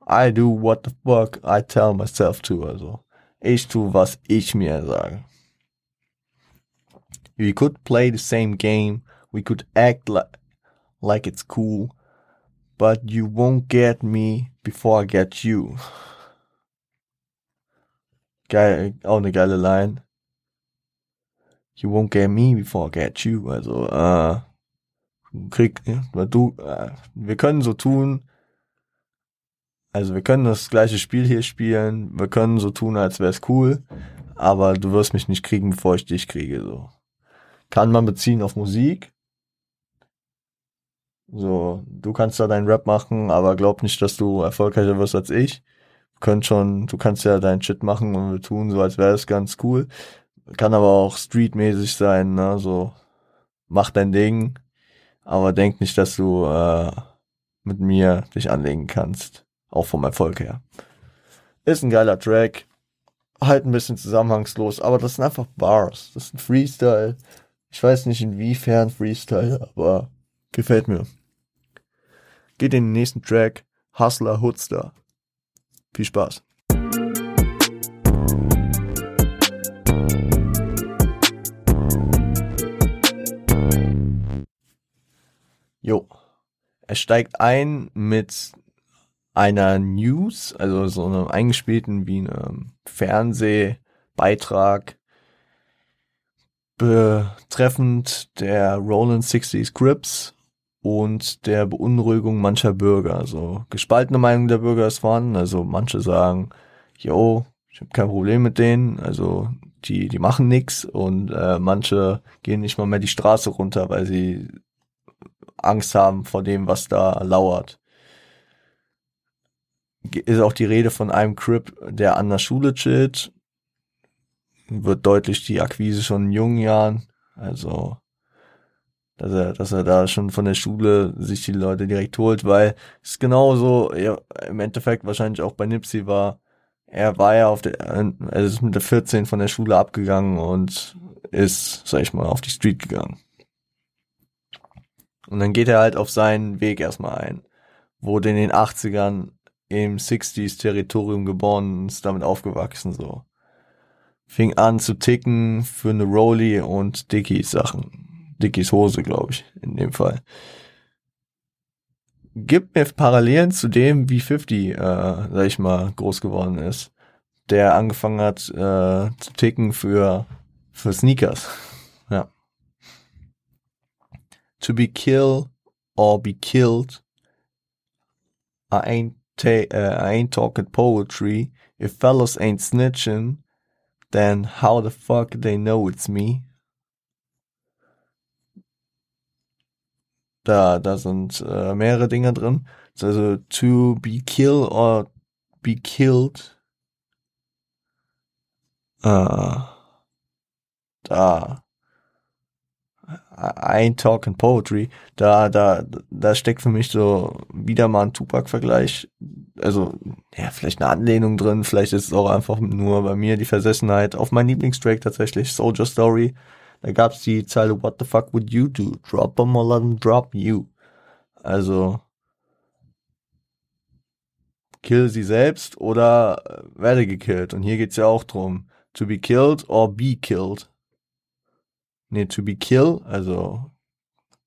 I do what the fuck I tell myself to, also, ich tu, was ich mir sage. We could play the same game, we could act like, like it's cool, but you won't get me before I get you. Geil, auch eine geile Line. You won't get me before I get you. Also, äh, krieg, ja, du, äh, wir können so tun, also wir können das gleiche Spiel hier spielen, wir können so tun, als wär's cool, aber du wirst mich nicht kriegen, bevor ich dich kriege, so. Kann man beziehen auf Musik. So, du kannst da deinen Rap machen, aber glaub nicht, dass du erfolgreicher wirst als ich. Könnt schon, du kannst ja deinen Shit machen und wir tun so, als wäre es ganz cool. Kann aber auch streetmäßig sein, ne, so, mach dein Ding, aber denk nicht, dass du äh, mit mir dich anlegen kannst. Auch vom Erfolg her. Ist ein geiler Track. Halt ein bisschen zusammenhangslos, aber das sind einfach Bars. Das ist ein Freestyle. Ich weiß nicht inwiefern Freestyle, aber gefällt mir. Geht in den nächsten Track. Hustler Hoodster. Viel Spaß. Jo. Er steigt ein mit einer News, also so einem eingespielten wie einem Fernsehbeitrag betreffend der Roland 60s Crips und der Beunruhigung mancher Bürger. Also gespaltene Meinung der Bürger ist vorhanden. Also manche sagen, yo, ich habe kein Problem mit denen, also die, die machen nix und äh, manche gehen nicht mal mehr die Straße runter, weil sie Angst haben vor dem, was da lauert. Ist auch die Rede von einem Crip, der an der Schule chillt. Wird deutlich die Akquise schon in jungen Jahren. Also, dass er, dass er da schon von der Schule sich die Leute direkt holt, weil es genauso, ja, im Endeffekt wahrscheinlich auch bei Nipsey war, er war ja auf der, er ist mit der 14 von der Schule abgegangen und ist, sag ich mal, auf die Street gegangen. Und dann geht er halt auf seinen Weg erstmal ein. Wurde in den 80ern im 60s Territorium geboren und ist damit aufgewachsen, so. Fing an zu ticken für eine Rolli und Dickies Sachen. Dickies Hose, glaube ich, in dem Fall. Gibt mir Parallelen zu dem, wie 50, äh, sag ich mal, groß geworden ist. Der angefangen hat äh, zu ticken für, für Sneakers. Ja to be killed or be killed. I ain't uh, ain't talking poetry. If fellas ain't snitching, then how the fuck they know it's me? Da, da sind äh, mehrere Dinge drin. Also to be killed or be killed. Äh, da ein Talk Poetry, da, da, da steckt für mich so wieder mal ein Tupac-Vergleich. Also, ja, vielleicht eine Anlehnung drin, vielleicht ist es auch einfach nur bei mir die Versessenheit auf mein Lieblingstrack tatsächlich, Soldier Story. Da gab's die Zeile, What the fuck would you do? Drop them or let them drop you. Also, kill sie selbst oder werde gekillt. Und hier geht's ja auch drum, to be killed or be killed nee, to be kill, also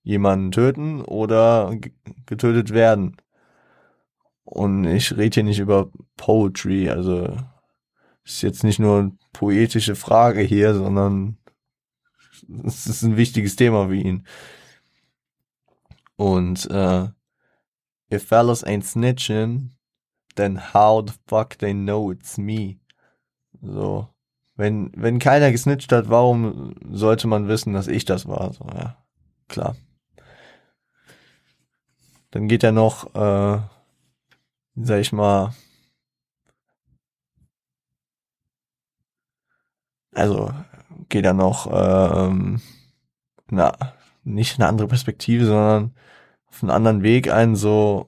jemanden töten oder getötet werden. Und ich rede hier nicht über Poetry, also ist jetzt nicht nur eine poetische Frage hier, sondern es ist ein wichtiges Thema für ihn. Und äh, if fellas ain't snitching, then how the fuck they know it's me? So. Wenn, wenn keiner gesnitcht hat, warum sollte man wissen, dass ich das war? So, ja, klar. Dann geht er noch, äh, sag ich mal, also geht er noch, ähm, na, nicht eine andere Perspektive, sondern auf einen anderen Weg ein, so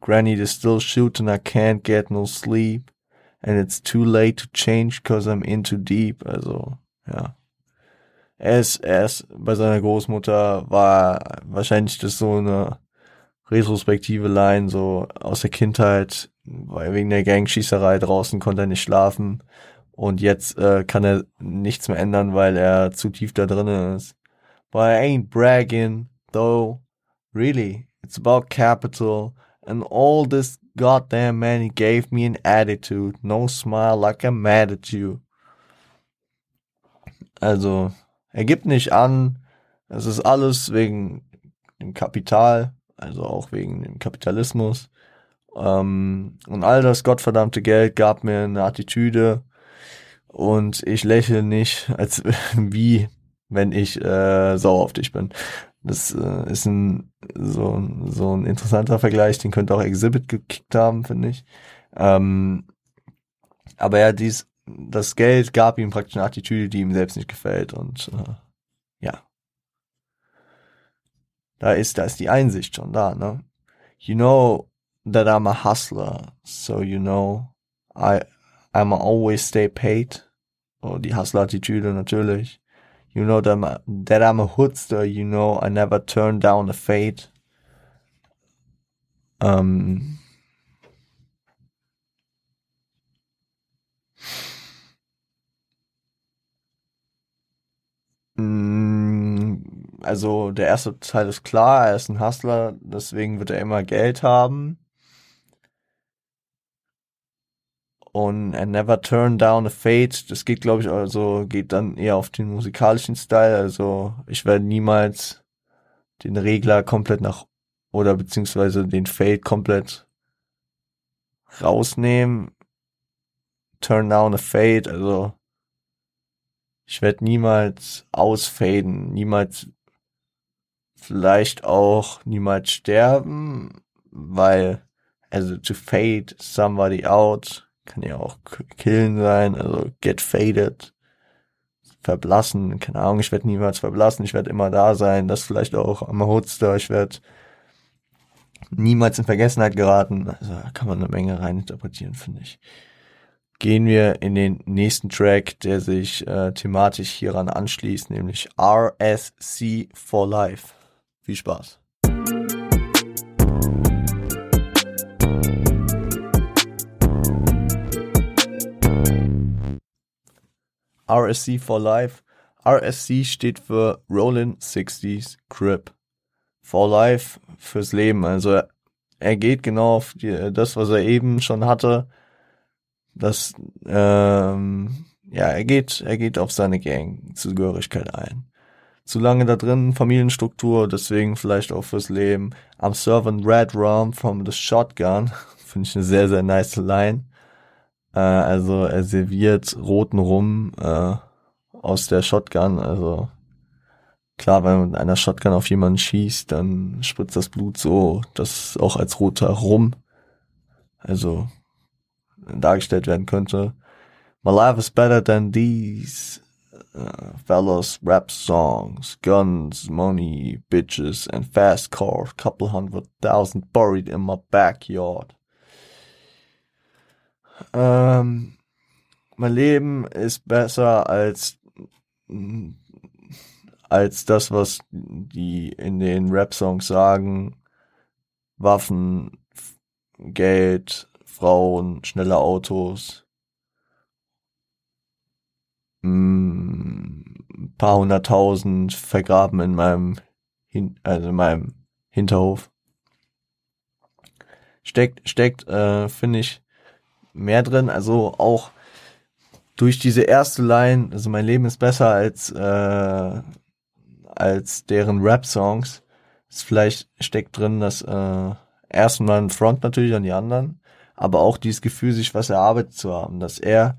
Granny is still shooting, I can't get no sleep and it's too late to change cause I'm in too deep. Also, ja. Er ist, er ist bei seiner Großmutter war wahrscheinlich das so eine retrospektive Line, so aus der Kindheit, weil wegen der Gangschießerei draußen konnte er nicht schlafen und jetzt äh, kann er nichts mehr ändern, weil er zu tief da drinnen ist. But I ain't bragging, though. Really, it's about capital and all this goddamn man, gave me an attitude. No smile like I'm mad at you. Also, er gibt nicht an, es ist alles wegen dem Kapital, also auch wegen dem Kapitalismus. Ähm, und all das gottverdammte Geld gab mir eine Attitüde und ich lächle nicht, als (laughs) wie wenn ich äh, sauer auf dich bin. Das äh, ist ein so, so ein interessanter Vergleich, den könnte auch Exhibit gekickt haben, finde ich. Ähm, aber ja, dies, das Geld gab ihm praktisch eine Attitüde, die ihm selbst nicht gefällt und äh, ja. Da ist, da ist die Einsicht schon da, ne? You know that I'm a hustler, so you know I I'm always stay paid. Oh, die Hustler-Attitüde natürlich. You know that I'm, a, that I'm a hoodster, you know I never turn down a fade. Ähm, also der erste Teil ist klar, er ist ein Hustler, deswegen wird er immer Geld haben. Und I Never Turn Down a Fate, das geht, glaube ich, also geht dann eher auf den musikalischen Style. Also ich werde niemals den Regler komplett nach oder beziehungsweise den Fade komplett rausnehmen. Turn Down a Fade, also ich werde niemals ausfaden, niemals vielleicht auch niemals sterben, weil also to fade somebody out kann ja auch killen sein, also get faded, verblassen, keine Ahnung, ich werde niemals verblassen, ich werde immer da sein, das vielleicht auch am Hoodster, ich werde niemals in Vergessenheit geraten, also da kann man eine Menge reininterpretieren, finde ich. Gehen wir in den nächsten Track, der sich äh, thematisch hieran anschließt, nämlich RSC for Life. Viel Spaß. RSC for Life. RSC steht für Rollin 60s Crip. For Life fürs Leben. Also er geht genau auf die, das, was er eben schon hatte. Das, ähm, ja, er geht, er geht auf seine Gang-Zugehörigkeit ein. Zu lange da drin, Familienstruktur, deswegen vielleicht auch fürs Leben. I'm serving Red Rum from the Shotgun. (laughs) Finde ich eine sehr, sehr nice Line. Äh, also er serviert roten Rum äh, aus der Shotgun. Also klar, wenn man mit einer Shotgun auf jemanden schießt, dann spritzt das Blut so, dass auch als roter Rum also dargestellt werden könnte. My life is better than these uh, fellas rap songs, guns, money, bitches and fast cars, couple hundred thousand buried in my backyard. Ähm, mein Leben ist besser als als das, was die in den Rap-Songs sagen. Waffen, Geld, Frauen, schnelle Autos. Ein mm, paar hunderttausend vergraben in meinem, Hin also in meinem Hinterhof. Steckt, steckt, äh, finde ich, mehr drin. Also auch durch diese erste Line, also mein Leben ist besser als äh, als deren Rap-Songs. Ist vielleicht steckt drin, dass äh, erstmal ein Front natürlich an die anderen, aber auch dieses Gefühl, sich was erarbeitet zu haben, dass er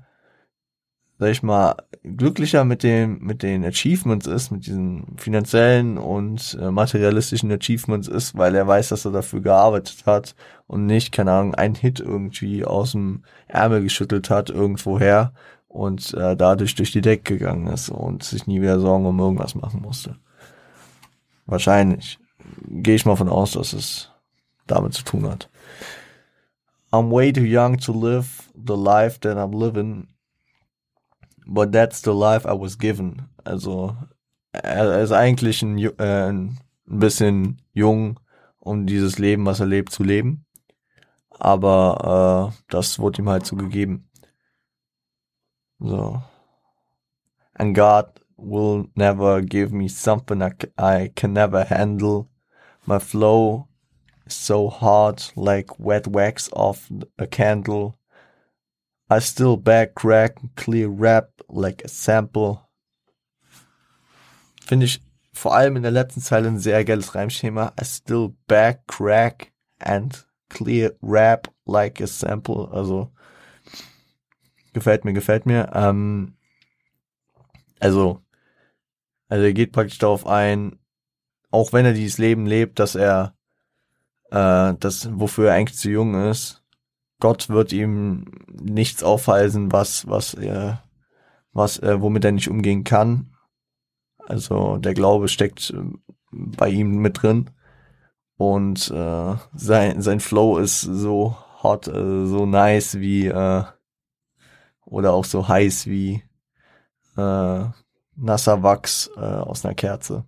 sag ich mal, glücklicher mit dem, mit den Achievements ist, mit diesen finanziellen und äh, materialistischen Achievements ist, weil er weiß, dass er dafür gearbeitet hat und nicht, keine Ahnung, ein Hit irgendwie aus dem Ärmel geschüttelt hat irgendwoher und äh, dadurch durch die Decke gegangen ist und sich nie wieder Sorgen um irgendwas machen musste. Wahrscheinlich. Gehe ich mal von aus, dass es damit zu tun hat. I'm way too young to live the life that I'm living but that's the life I was given. Also er, ist eigentlich ein, äh, ein bisschen jung, um dieses Leben, was er lebt, zu leben. Aber äh, das wurde ihm halt so gegeben. So. And God will never give me something I, I can never handle. My flow is so hard like wet wax off a candle. I still back crack clear rap like a sample. finde ich vor allem in der letzten Zeile ein sehr geiles Reimschema. I still back, crack and clear rap like a sample. Also gefällt mir, gefällt mir. Ähm, also, also er geht praktisch darauf ein, auch wenn er dieses Leben lebt, dass er äh, das, wofür er eigentlich zu jung ist, Gott wird ihm nichts aufhalsen, was, was er, was, äh, womit er nicht umgehen kann. Also der Glaube steckt äh, bei ihm mit drin. Und äh, sein, sein Flow ist so hot, äh, so nice wie äh, oder auch so heiß wie äh, nasser Wachs äh, aus einer Kerze.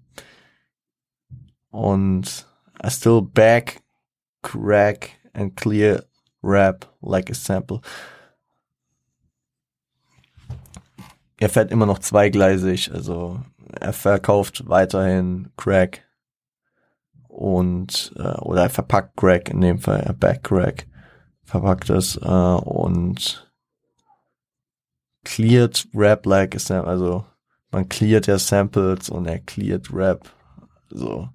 Und I still back, crack and clear rap like a sample. Er fährt immer noch zweigleisig, also er verkauft weiterhin Crack und äh, oder er verpackt Crack in dem Fall, er back Crack, verpackt es äh, und cleared Rap like a sample, also man cleart ja Samples und er cleared Rap, also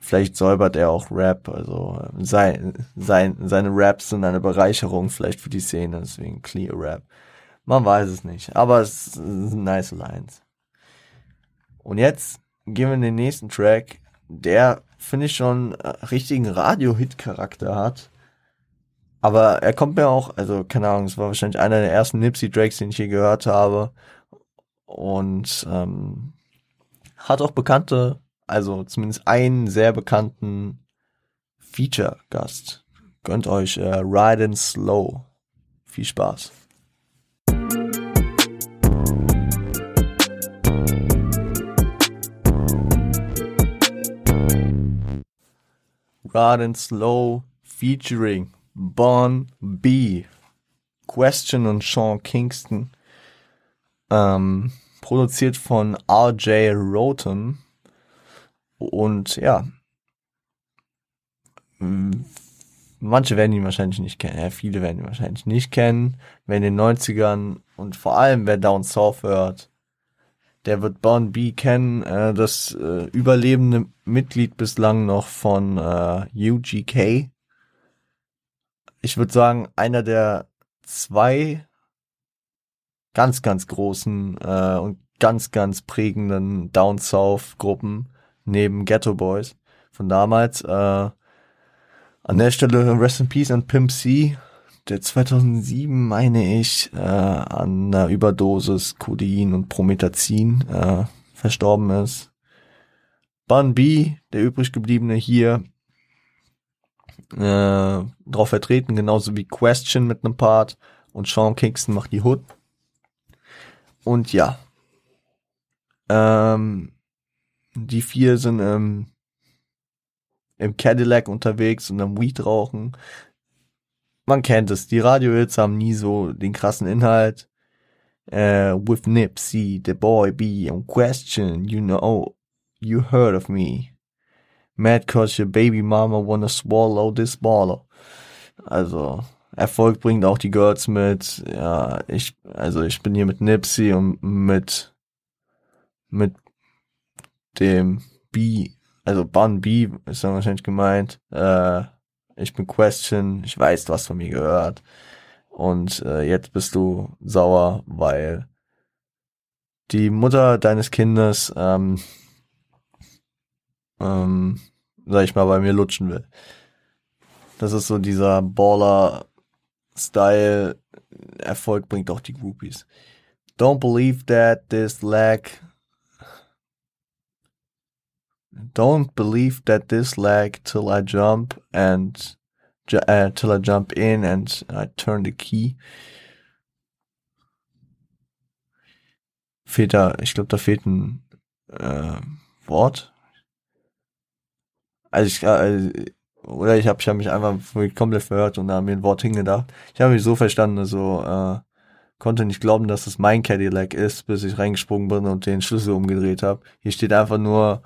vielleicht säubert er auch Rap, also sein, sein, seine Raps sind eine Bereicherung vielleicht für die Szene, deswegen Clear Rap. Man weiß es nicht, aber es sind nice Lines. Und jetzt gehen wir in den nächsten Track, der finde ich schon richtigen Radio-Hit-Charakter hat. Aber er kommt mir auch, also keine Ahnung, es war wahrscheinlich einer der ersten Nipsey-Tracks, den ich hier gehört habe. Und ähm, hat auch bekannte, also zumindest einen sehr bekannten Feature-Gast. Gönnt euch äh, Riding Slow. Viel Spaß. Riding Slow featuring Bon B. Question und Sean Kingston. Ähm, produziert von RJ Roten. Und ja, manche werden ihn wahrscheinlich nicht kennen. Ja, viele werden ihn wahrscheinlich nicht kennen. Wer in den 90ern und vor allem wer Down South hört, der wird Bon B kennen. Äh, das äh, überlebende Mitglied bislang noch von äh, UGK. Ich würde sagen, einer der zwei ganz, ganz großen äh, und ganz, ganz prägenden Down South Gruppen neben Ghetto Boys von damals. Äh, an der Stelle Rest in Peace an Pimp C, der 2007, meine ich, äh, an einer Überdosis Codein und Promethazin äh, verstorben ist. Bun B, der übrig gebliebene hier, äh, drauf vertreten, genauso wie Question mit einem Part und Sean Kingston macht die Hood. Und ja, ähm, die vier sind ähm, im Cadillac unterwegs und am Weed rauchen. Man kennt es, die Radio-Hits haben nie so den krassen Inhalt. Uh, with Nipsey, The Boy B, and Question, you know, you heard of me. Mad cause your baby mama wanna swallow this baller. Also, Erfolg bringt auch die Girls mit. Ja, ich, also ich bin hier mit Nipsey und mit, mit dem B, also Bun B ist dann wahrscheinlich gemeint. Äh, ich bin Question, ich weiß, du hast von mir gehört. Und äh, jetzt bist du sauer, weil die Mutter deines Kindes, ähm, ähm, sag ich mal, bei mir lutschen will. Das ist so dieser Baller-Style. Erfolg bringt auch die Groupies. Don't believe that this lag. Don't believe that this lag till I jump and uh, till I jump in and I turn the key. Fehlt da, ich glaube, da fehlt ein äh, Wort. Also ich, äh, oder ich habe ich hab mich einfach komplett verhört und da mir ein Wort hingedacht. Ich habe mich so verstanden, also äh, konnte nicht glauben, dass es mein Cadillac ist, bis ich reingesprungen bin und den Schlüssel umgedreht habe. Hier steht einfach nur,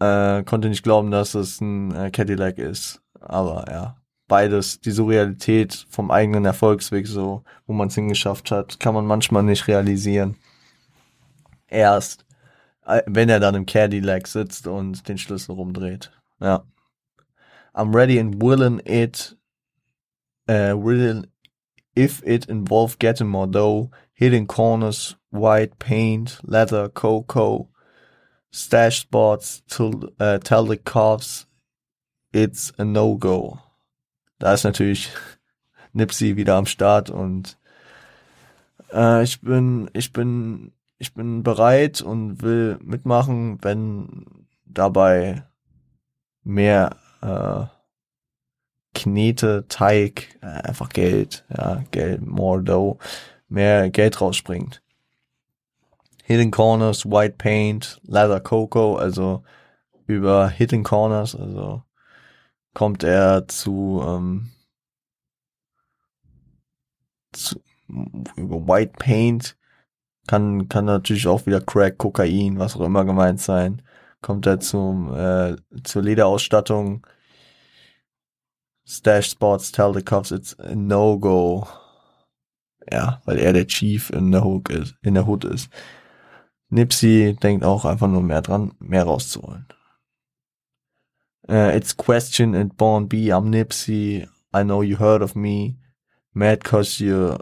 äh, konnte nicht glauben, dass es ein äh, Cadillac ist. Aber ja, beides, die Surrealität vom eigenen Erfolgsweg, so, wo man es hingeschafft hat, kann man manchmal nicht realisieren. Erst. Äh, Wenn er dann im Cadillac sitzt und den Schlüssel rumdreht. Ja. I'm ready and willing it, uh, willing if it involve getting more dough, hitting corners, white paint, leather, cocoa, stash spots, to, uh, tell the cops it's a no-go. Da ist natürlich (laughs) Nipsey wieder am Start und äh, ich bin, ich bin, ich bin bereit und will mitmachen, wenn dabei mehr äh, Knete, Teig, äh, einfach Geld, ja, Geld, more dough, mehr Geld rausspringt. Hidden Corners, White Paint, Leather Cocoa, also über Hidden Corners, also kommt er zu, ähm, zu über White Paint, kann, kann natürlich auch wieder Crack, Kokain, was auch immer gemeint sein. Kommt er zum, äh, zur Lederausstattung. Stash Spots, tell the cops it's a no-go. Ja, weil er der Chief in der Hook ist, in der Hood ist. Nipsey denkt auch einfach nur mehr dran, mehr rauszuholen. Uh, it's Question and Born B, I'm Nipsey, I know you heard of me, mad cause your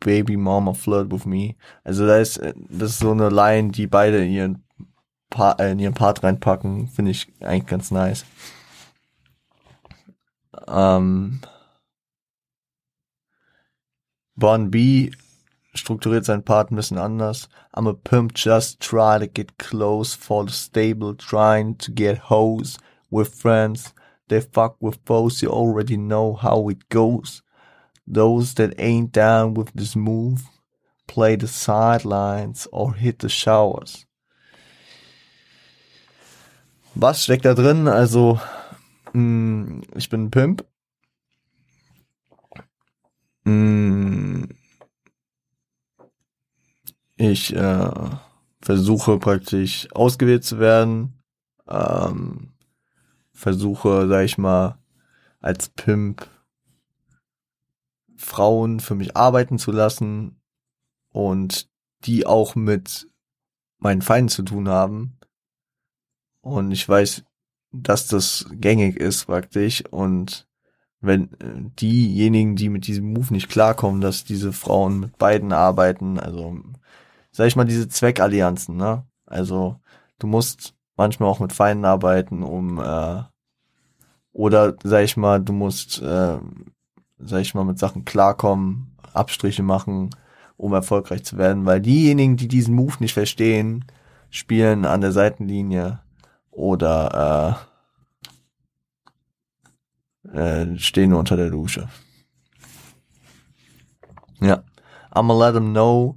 baby mama flirt with me. Also da ist, das ist so eine Line, die beide in ihren, pa äh, in ihren Part reinpacken, finde ich eigentlich ganz nice. Ähm, Bon B strukturiert seinen Part ein bisschen anders. I'm a pimp, just try to get close for the stable, trying to get hoes with friends. They fuck with foes, you already know how it goes. Those that ain't down with this move, play the sidelines or hit the showers. Was steckt da drin? Also, mh, ich bin ein Pimp. Mh, ich äh, versuche praktisch ausgewählt zu werden. Ähm, versuche, sag ich mal, als Pimp Frauen für mich arbeiten zu lassen und die auch mit meinen Feinden zu tun haben. Und ich weiß, dass das gängig ist praktisch und wenn diejenigen, die mit diesem Move nicht klarkommen, dass diese Frauen mit beiden arbeiten, also sag ich mal, diese Zweckallianzen, ne? Also du musst manchmal auch mit Feinden arbeiten, um äh, oder sag ich mal, du musst, äh, sag ich mal, mit Sachen klarkommen, Abstriche machen, um erfolgreich zu werden, weil diejenigen, die diesen Move nicht verstehen, spielen an der Seitenlinie oder äh, äh, stehen unter der Dusche. Ja. I'ma let them know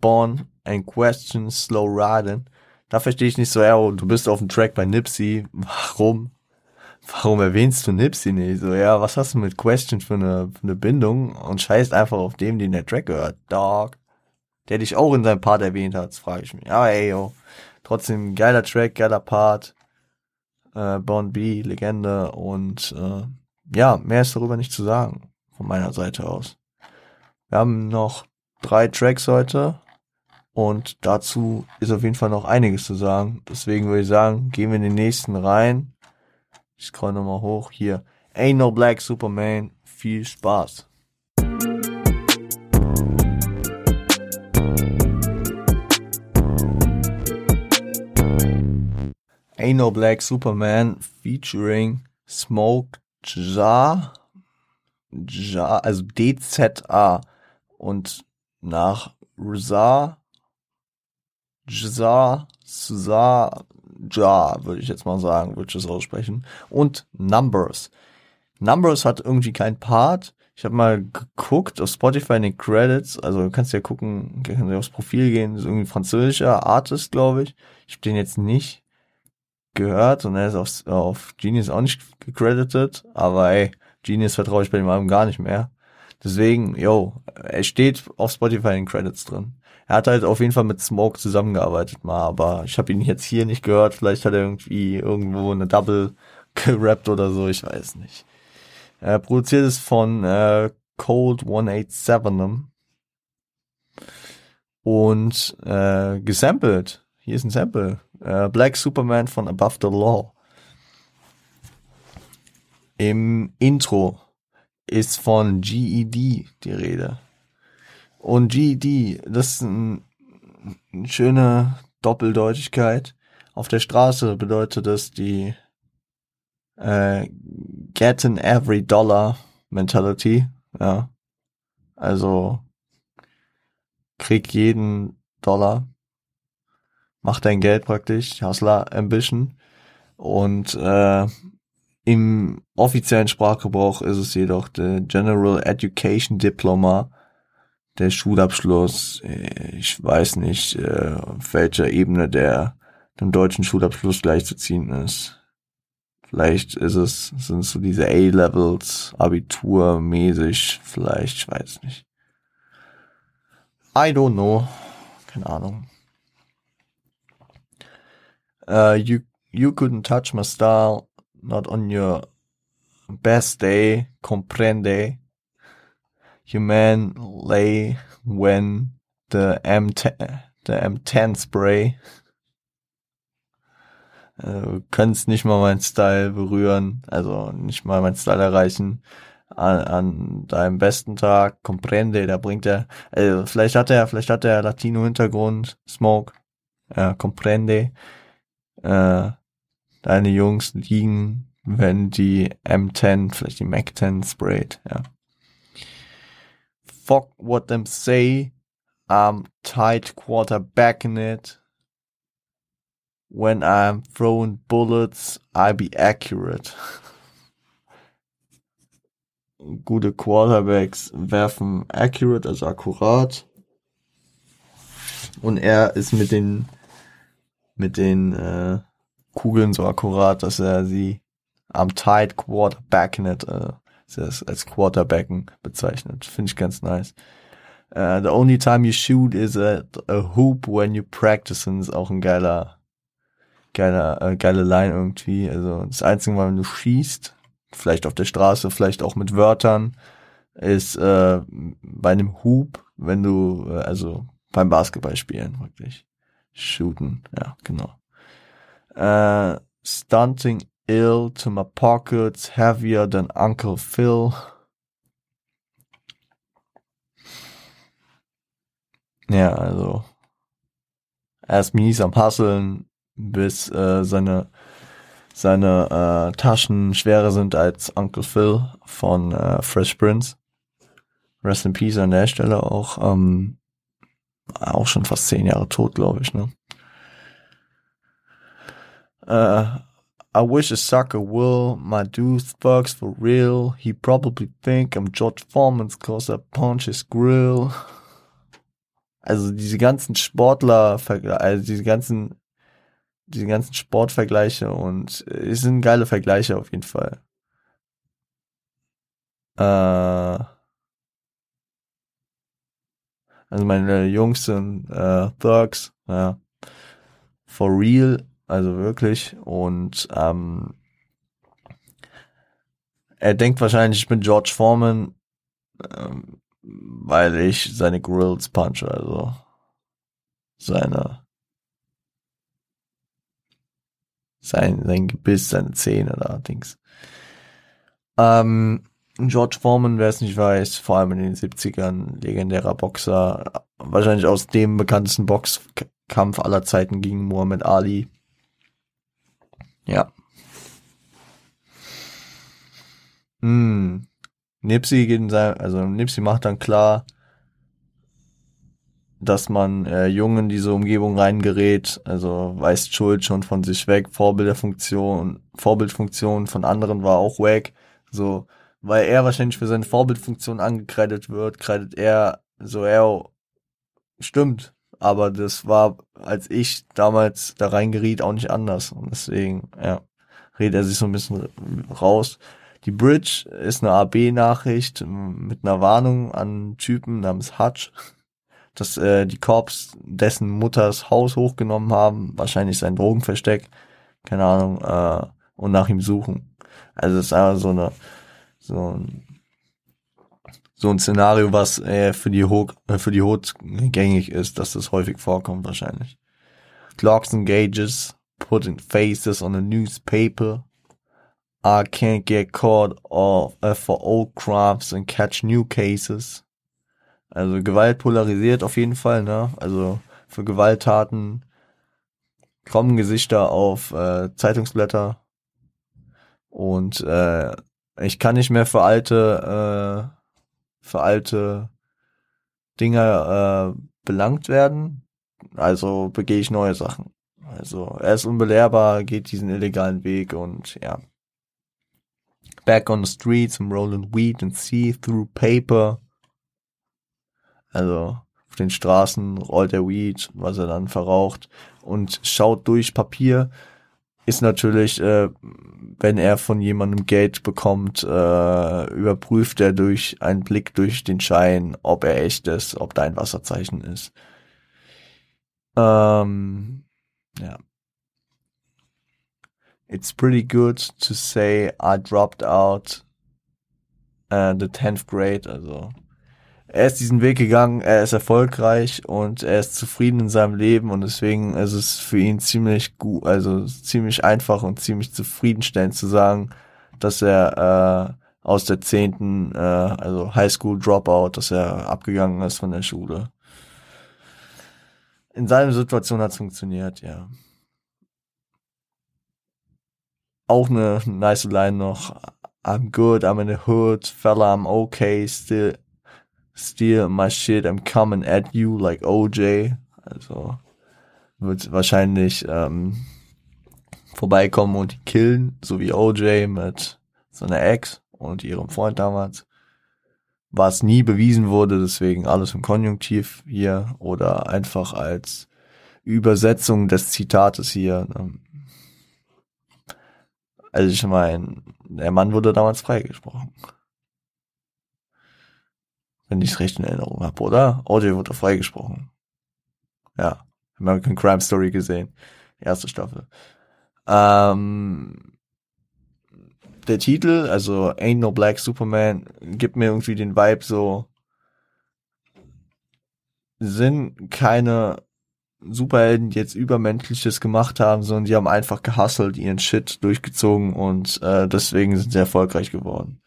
born and question slow riding. Da verstehe ich nicht so, ja, du bist auf dem Track bei Nipsey. Warum? Warum erwähnst du Nipsey nicht? So, ja, was hast du mit Question für eine, für eine Bindung? Und scheißt einfach auf dem, den der Track gehört. Dog. Der dich auch in seinem Part erwähnt hat, frage ich mich. Aber ey, yo. Trotzdem geiler Track, geiler Part. Äh, Born B, Legende. Und äh, ja, mehr ist darüber nicht zu sagen. Von meiner Seite aus. Wir haben noch drei Tracks heute. Und dazu ist auf jeden Fall noch einiges zu sagen. Deswegen würde ich sagen, gehen wir in den nächsten rein. Ich scroll nochmal hoch. Hier. Ain't no black Superman. Viel Spaß. Ain't no black Superman featuring Smoke Ja. Ja, also DZA. Und nach Rizar Jza, Suza, Ja, würde ich jetzt mal sagen, würde ich das aussprechen. Und Numbers. Numbers hat irgendwie kein Part. Ich habe mal geguckt auf Spotify in den Credits, also du kannst ja gucken, kannst ja aufs Profil gehen, das ist irgendwie ein französischer Artist, glaube ich. Ich habe den jetzt nicht gehört und er ist auf, auf Genius auch nicht gecredited, aber ey, Genius vertraue ich bei dem Album gar nicht mehr. Deswegen, yo, er steht auf Spotify in den Credits drin. Er hat halt auf jeden Fall mit Smoke zusammengearbeitet mal, aber ich habe ihn jetzt hier nicht gehört. Vielleicht hat er irgendwie irgendwo eine Double gerappt oder so, ich weiß nicht. Er produziert es von äh, Cold 187 und äh, gesampelt. Hier ist ein Sample. Äh, Black Superman von Above the Law. Im Intro ist von GED die Rede. Und GED, das ist ein, eine schöne Doppeldeutigkeit. Auf der Straße bedeutet das die äh, Get in Every Dollar Mentality. Ja. Also krieg jeden Dollar, mach dein Geld praktisch, Hustler Ambition. Und äh, im offiziellen Sprachgebrauch ist es jedoch der General Education Diploma, der Schulabschluss. Ich weiß nicht, äh, auf welcher Ebene der dem deutschen Schulabschluss gleichzuziehen ist. Vielleicht ist es, sind es so diese A-Levels, Abitur mäßig, vielleicht, ich weiß nicht. I don't know. Keine Ahnung. Uh, you, you couldn't touch my style, not on your best day, comprende. You man lay when the M10, the M10 spray. Äh, kannst nicht mal meinen Style berühren, also nicht mal meinen Style erreichen. An, an deinem besten Tag, comprende, da bringt er, also vielleicht hat er, vielleicht hat er Latino-Hintergrund, Smoke, ja, comprende, äh, deine Jungs liegen, wenn die M10, vielleicht die Mac 10 sprayt, ja. Fuck what them say, I'm tight quarterback in it, when I'm throwing bullets, I be accurate. (laughs) Gute Quarterbacks werfen accurate, also akkurat. Und er ist mit den mit den äh, Kugeln so akkurat, dass er sie am tight quarterbacken it, äh, als Quarterbacken bezeichnet. Finde ich ganz nice. Uh, the only time you shoot is at a hoop when you practicing ist auch ein geiler geile, äh, geile Line irgendwie. Also das einzige Mal, wenn du schießt, vielleicht auf der Straße, vielleicht auch mit Wörtern, ist äh, bei einem Hoop, wenn du, äh, also beim Basketballspielen wirklich. Shooten, ja, genau. Äh, stunting ill to my pockets, heavier than Uncle Phil. Ja, also er ist mies am Hasseln, bis äh, seine seine äh, Taschen schwerer sind als Uncle Phil von äh, Fresh Prince. Rest in Peace an der Stelle auch ähm, auch schon fast zehn Jahre tot, glaube ich. Ne? Uh, I wish a sucker will. My dude bugs for real. He probably think I'm George Foreman's cause I punch his grill. (laughs) Also diese ganzen Sportler, also diese ganzen diese ganzen Sportvergleiche und äh, es sind geile Vergleiche auf jeden Fall. Äh, also meine Jungs sind äh, Thugs, ja, for real, also wirklich und ähm, er denkt wahrscheinlich, ich bin George Foreman, ähm, weil ich seine Grills punch, also seine sein, sein Gebiss, seine Zähne da, Dings. Ähm, George Foreman, wer es nicht weiß, vor allem in den 70ern, legendärer Boxer, wahrscheinlich aus dem bekanntesten Boxkampf aller Zeiten gegen Muhammad Ali. Ja. Hm. Nipsey geht in sein, also Nipsey macht dann klar, dass man äh, Jungen in diese Umgebung reingerät, also weist Schuld schon von sich weg, Vorbilderfunktion, Vorbildfunktion von anderen war auch weg, so, weil er wahrscheinlich für seine Vorbildfunktion angekreidet wird, kreidet er, so er, stimmt, aber das war, als ich damals da reingeriet, auch nicht anders und deswegen, ja, redet er sich so ein bisschen raus. Die Bridge ist eine AB-Nachricht mit einer Warnung an Typen namens Hutch, (laughs) dass äh, die Korps dessen Mutters Haus hochgenommen haben, wahrscheinlich sein Drogenversteck, keine Ahnung, äh, und nach ihm suchen. Also es ist einfach so eine so ein so ein Szenario, was äh, für die Hoch, äh, für die Hut gängig ist, dass das häufig vorkommt wahrscheinlich. clocks and gauges, putting faces on a newspaper. I can't get caught off uh, for old crimes and catch new cases. Also Gewalt polarisiert auf jeden Fall, ne? Also für Gewalttaten kommen Gesichter auf äh, Zeitungsblätter und äh, ich kann nicht mehr für alte äh, für alte Dinge äh, belangt werden, also begehe ich neue Sachen. Also er ist unbelehrbar, geht diesen illegalen Weg und ja. Back on the streets, I'm rolling weed and see through paper. Also auf den Straßen rollt er Weed, was er dann verraucht und schaut durch Papier. Ist natürlich, äh, wenn er von jemandem Geld bekommt, äh, überprüft er durch einen Blick durch den Schein, ob er echt ist, ob da ein Wasserzeichen ist. Ähm, ja. It's pretty good to say I dropped out uh, the 10th grade, also er ist diesen Weg gegangen, er ist erfolgreich und er ist zufrieden in seinem Leben und deswegen ist es für ihn ziemlich gut, also ziemlich einfach und ziemlich zufriedenstellend zu sagen, dass er äh, aus der zehnten, äh, also Highschool Dropout, dass er abgegangen ist von der Schule. In seiner Situation hat es funktioniert, ja. Auch eine nice Line noch. I'm good, I'm in the hood, fella, I'm okay, still steal my shit, I'm coming at you like OJ. Also wird wahrscheinlich ähm, vorbeikommen und die killen, so wie OJ mit seiner Ex und ihrem Freund damals. Was nie bewiesen wurde, deswegen alles im Konjunktiv hier oder einfach als Übersetzung des Zitates hier. Ne? Also ich meine, der Mann wurde damals freigesprochen. Wenn ich es recht in Erinnerung habe, oder? Audio wurde freigesprochen. Ja. American Crime Story gesehen. Erste Staffel. Ähm, der Titel, also Ain't No Black Superman, gibt mir irgendwie den Vibe so, sind keine Superhelden, die jetzt Übermenschliches gemacht haben, sondern die haben einfach gehustelt, ihren Shit durchgezogen und äh, deswegen sind sie erfolgreich geworden.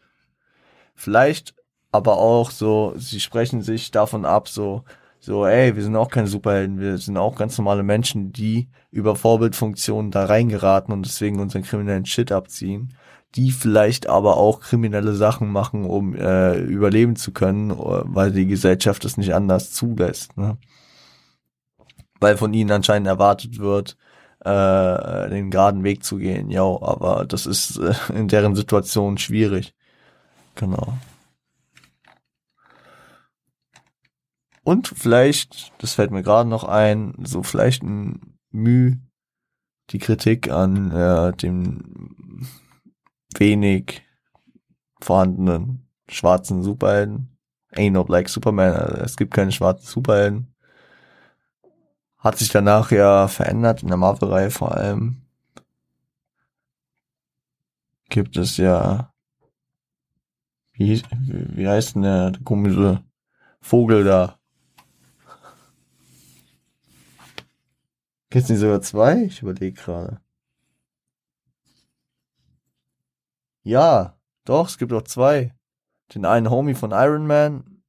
Vielleicht aber auch so, sie sprechen sich davon ab, so, so, ey, wir sind auch keine Superhelden, wir sind auch ganz normale Menschen, die über Vorbildfunktionen da reingeraten und deswegen unseren kriminellen Shit abziehen, die vielleicht aber auch kriminelle Sachen machen, um äh, überleben zu können, weil die Gesellschaft es nicht anders zulässt. Ne? Weil von ihnen anscheinend erwartet wird, äh, den geraden Weg zu gehen, ja, aber das ist äh, in deren Situation schwierig. Genau. Und vielleicht, das fällt mir gerade noch ein, so vielleicht ein Mühe, die Kritik an äh, dem wenig vorhandenen schwarzen Superhelden. Ain't no black Superman, also es gibt keine schwarzen Superhelden. Hat sich danach ja verändert, in der Marvel-Reihe vor allem. Gibt es ja, wie, wie heißt denn der, der komische Vogel da? Gibt's nicht sogar zwei? Ich überlege gerade. Ja, doch, es gibt auch zwei. Den einen Homie von Iron Man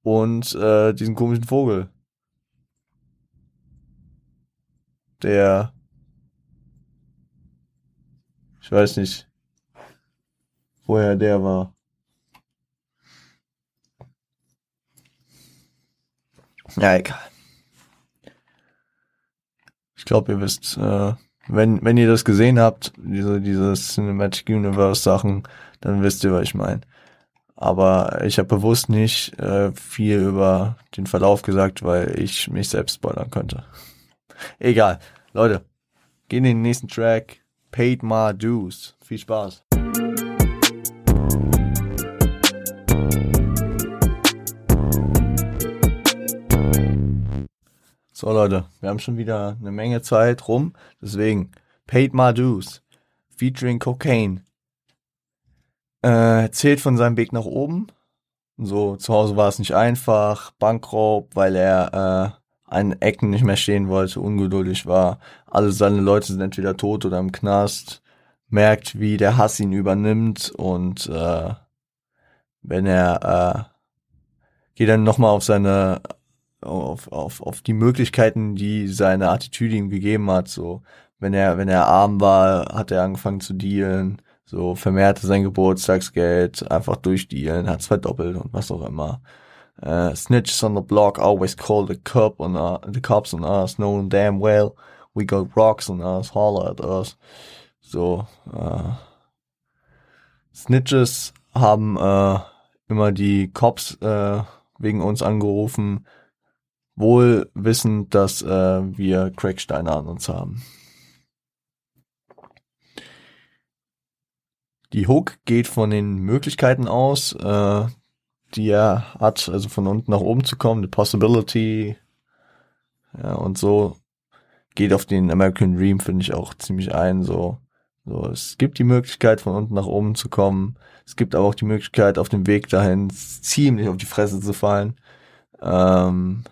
und äh, diesen komischen Vogel. Der ich weiß nicht, woher der war. Ja, egal. Ich glaube, ihr wisst, äh, wenn, wenn ihr das gesehen habt, diese, diese Cinematic Universe Sachen, dann wisst ihr, was ich meine. Aber ich habe bewusst nicht äh, viel über den Verlauf gesagt, weil ich mich selbst spoilern könnte. Egal. Leute, gehen in den nächsten Track. Paid My Dues. Viel Spaß. So Leute, wir haben schon wieder eine Menge Zeit rum, deswegen Paid My Dues featuring Cocaine äh, erzählt von seinem Weg nach oben. So, zu Hause war es nicht einfach, Bankraub, weil er äh, an Ecken nicht mehr stehen wollte, ungeduldig war. Alle seine Leute sind entweder tot oder im Knast. Merkt, wie der Hass ihn übernimmt und äh, wenn er äh, geht dann nochmal auf seine auf, auf, auf die Möglichkeiten, die seine Attitüde ihm gegeben hat. So, wenn er, wenn er arm war, hat er angefangen zu dealen, so vermehrte sein Geburtstagsgeld, einfach durchdealen, hat es verdoppelt und was auch immer. Uh, snitches on the block always call the cop on uh, the cops on us, knowing damn well we got rocks on us, holler at us. So, uh, Snitches haben uh, immer die Cops wegen uns angerufen, wohl wissend, dass uh, wir Cracksteine an uns haben. Die Hook geht von den Möglichkeiten aus, äh, die er hat, also von unten nach oben zu kommen, the possibility. Ja, und so geht auf den American Dream, finde ich auch ziemlich ein, so. So, es gibt die Möglichkeit, von unten nach oben zu kommen. Es gibt aber auch die Möglichkeit, auf dem Weg dahin ziemlich auf die Fresse zu fallen. Ähm,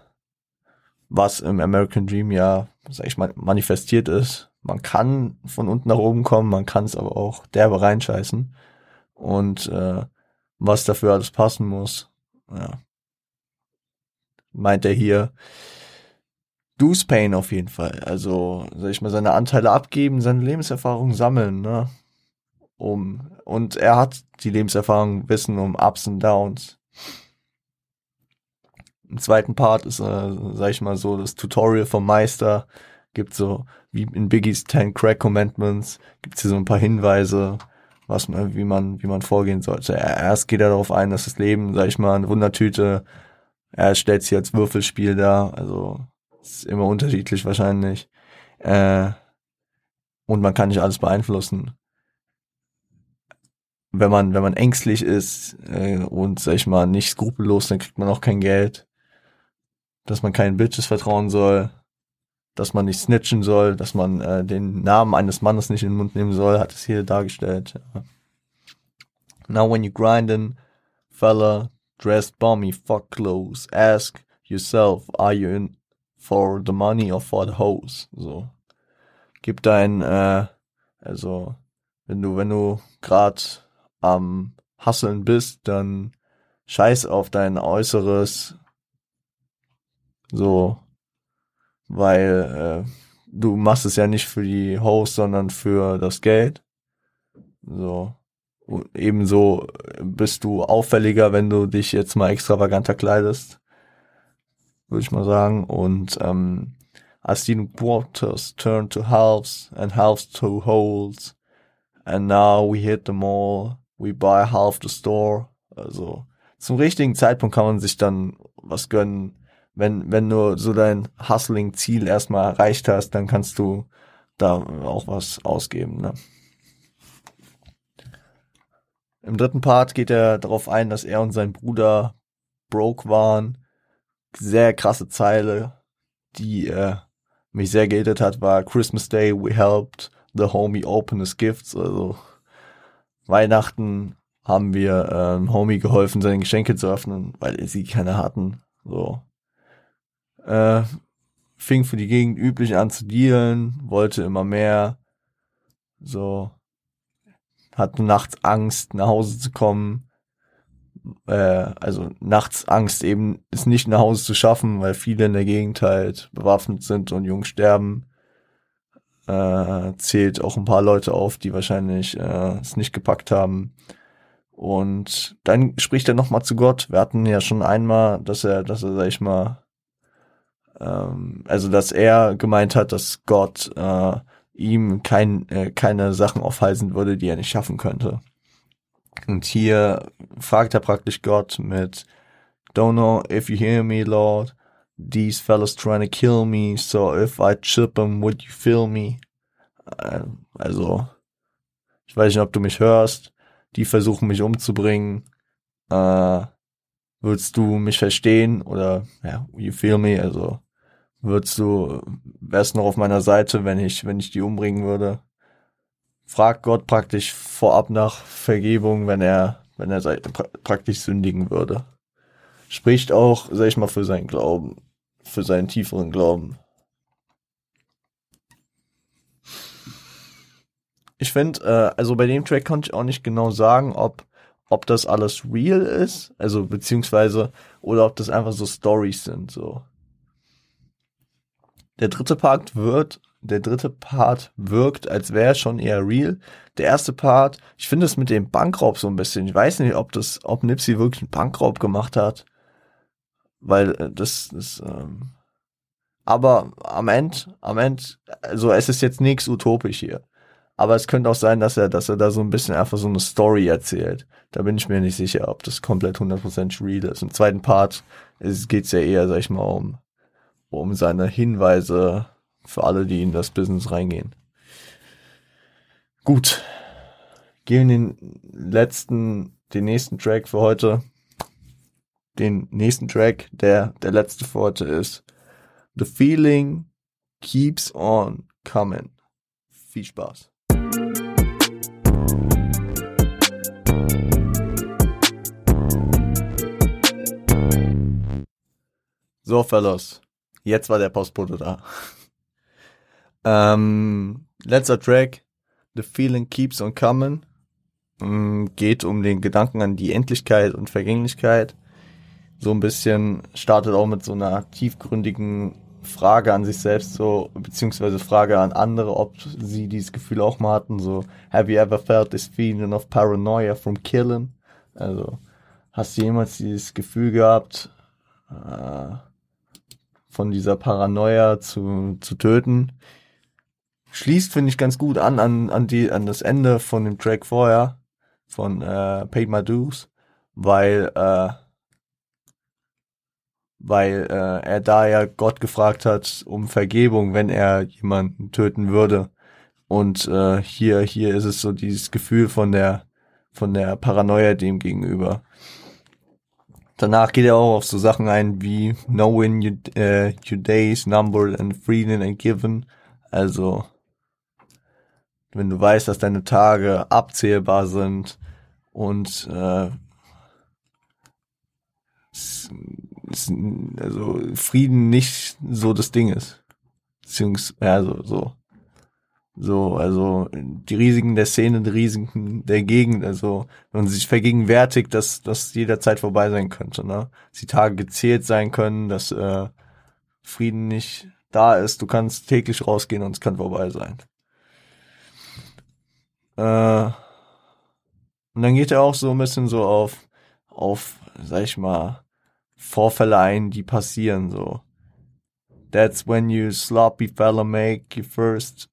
was im American Dream ja, sag ich mal, manifestiert ist. Man kann von unten nach oben kommen, man kann es aber auch derbe reinscheißen. Und äh, was dafür alles passen muss. Ja. Meint er hier. Deuce Pain auf jeden Fall. Also, sag ich mal, seine Anteile abgeben, seine Lebenserfahrung sammeln, ne? Um, und er hat die Lebenserfahrung, Wissen um Ups und Downs. Im zweiten Part ist, äh, sag ich mal so, das Tutorial vom Meister. Gibt so, wie in Biggies Ten Crack Commandments, gibt's hier so ein paar Hinweise, was man, wie man, wie man vorgehen sollte. Erst geht er darauf ein, dass das Leben, sag ich mal, eine Wundertüte, er stellt sich als Würfelspiel dar, also ist immer unterschiedlich wahrscheinlich. Äh, und man kann nicht alles beeinflussen. Wenn man, wenn man ängstlich ist äh, und, sag ich mal, nicht skrupellos, dann kriegt man auch kein Geld. Dass man keinen Bitches vertrauen soll dass man nicht snitchen soll, dass man äh, den Namen eines Mannes nicht in den Mund nehmen soll, hat es hier dargestellt. Now when you grindin', fella, dressed bummy, fuck clothes, ask yourself, are you in for the money or for the hose? So. Gib dein, äh, also, wenn du, wenn du grad am Hasseln bist, dann scheiß auf dein Äußeres. So, weil äh, du machst es ja nicht für die Host, sondern für das Geld. So. Und ebenso bist du auffälliger, wenn du dich jetzt mal extravaganter kleidest, würde ich mal sagen. Und ähm, I've seen quarters turn to halves and halves to wholes. And now we hit them all. We buy half the store. Also zum richtigen Zeitpunkt kann man sich dann was gönnen wenn, wenn du so dein Hustling-Ziel erstmal erreicht hast, dann kannst du da auch was ausgeben. Ne? Im dritten Part geht er darauf ein, dass er und sein Bruder broke waren. Sehr krasse Zeile, die äh, mich sehr geedet hat, war Christmas Day, we helped the homie open his gifts. Also Weihnachten haben wir ähm, Homie geholfen, seine Geschenke zu öffnen, weil sie keine hatten. So äh, fing für die Gegend üblich an zu dealen, wollte immer mehr, so, hatte nachts Angst, nach Hause zu kommen, äh, also nachts Angst eben, es nicht nach Hause zu schaffen, weil viele in der Gegend halt bewaffnet sind und jung sterben. Äh, zählt auch ein paar Leute auf, die wahrscheinlich äh, es nicht gepackt haben. Und dann spricht er nochmal zu Gott. Wir hatten ja schon einmal, dass er, dass er, sag ich mal, ähm, also dass er gemeint hat, dass Gott äh, ihm kein, äh, keine Sachen aufhalsen würde, die er nicht schaffen könnte. Und hier fragt er praktisch Gott mit Don't know if you hear me, Lord. These fellas trying to kill me, so if I chip them, would you feel me? Äh, also, ich weiß nicht, ob du mich hörst. Die versuchen mich umzubringen. Äh, würdest du mich verstehen? Oder, ja, you feel me? Also, würdest du, wärst noch auf meiner Seite, wenn ich, wenn ich die umbringen würde? Frag Gott praktisch vorab nach Vergebung, wenn er, wenn er praktisch sündigen würde. Spricht auch, sag ich mal, für seinen Glauben. für seinen tieferen Glauben. Ich finde, äh, also bei dem Track konnte ich auch nicht genau sagen, ob, ob das alles real ist, also beziehungsweise, oder ob das einfach so Stories sind, so. Der dritte Part wird, der dritte Part wirkt, als wäre schon eher real. Der erste Part, ich finde es mit dem Bankraub so ein bisschen. Ich weiß nicht, ob das, ob Nipsey wirklich einen Bankraub gemacht hat, weil äh, das, das, ähm, aber am Ende, am Ende, also es ist jetzt nichts utopisch hier. Aber es könnte auch sein, dass er, dass er da so ein bisschen einfach so eine Story erzählt. Da bin ich mir nicht sicher, ob das komplett 100% real ist. Im zweiten Part geht es ja eher, sag ich mal, um, um seine Hinweise für alle, die in das Business reingehen. Gut. Gehen den letzten, den nächsten Track für heute. Den nächsten Track, der der letzte für heute ist. The Feeling Keeps On Coming. Viel Spaß. So, Fellas. Jetzt war der Postbote da. ähm, letzter Track. The Feeling Keeps on Coming. Ähm, geht um den Gedanken an die Endlichkeit und Vergänglichkeit. So ein bisschen startet auch mit so einer tiefgründigen Frage an sich selbst so, beziehungsweise Frage an andere, ob sie dieses Gefühl auch mal hatten, so, have you ever felt this feeling of paranoia from killing? Also, hast du jemals dieses Gefühl gehabt, äh, von dieser Paranoia zu, zu töten. Schließt, finde ich, ganz gut an, an, an, die, an das Ende von dem Track vorher, von äh, Paid My Dues, weil, äh, weil äh, er da ja Gott gefragt hat um Vergebung, wenn er jemanden töten würde. Und äh, hier, hier ist es so dieses Gefühl von der, von der Paranoia dem gegenüber. Danach geht er auch auf so Sachen ein wie Knowing your, uh, your days numbered and freedom and given. Also, wenn du weißt, dass deine Tage abzählbar sind und äh, also Frieden nicht so das Ding ist. Beziehungsweise, ja, so, so. So, also die Risiken der Szene, die Risiken der Gegend, also wenn man sich vergegenwärtigt, dass das jederzeit vorbei sein könnte, ne? Dass die Tage gezählt sein können, dass äh, Frieden nicht da ist, du kannst täglich rausgehen und es kann vorbei sein. Äh, und dann geht er auch so ein bisschen so auf, auf, sag ich mal, Vorfälle ein, die passieren, so. That's when you sloppy fella make your first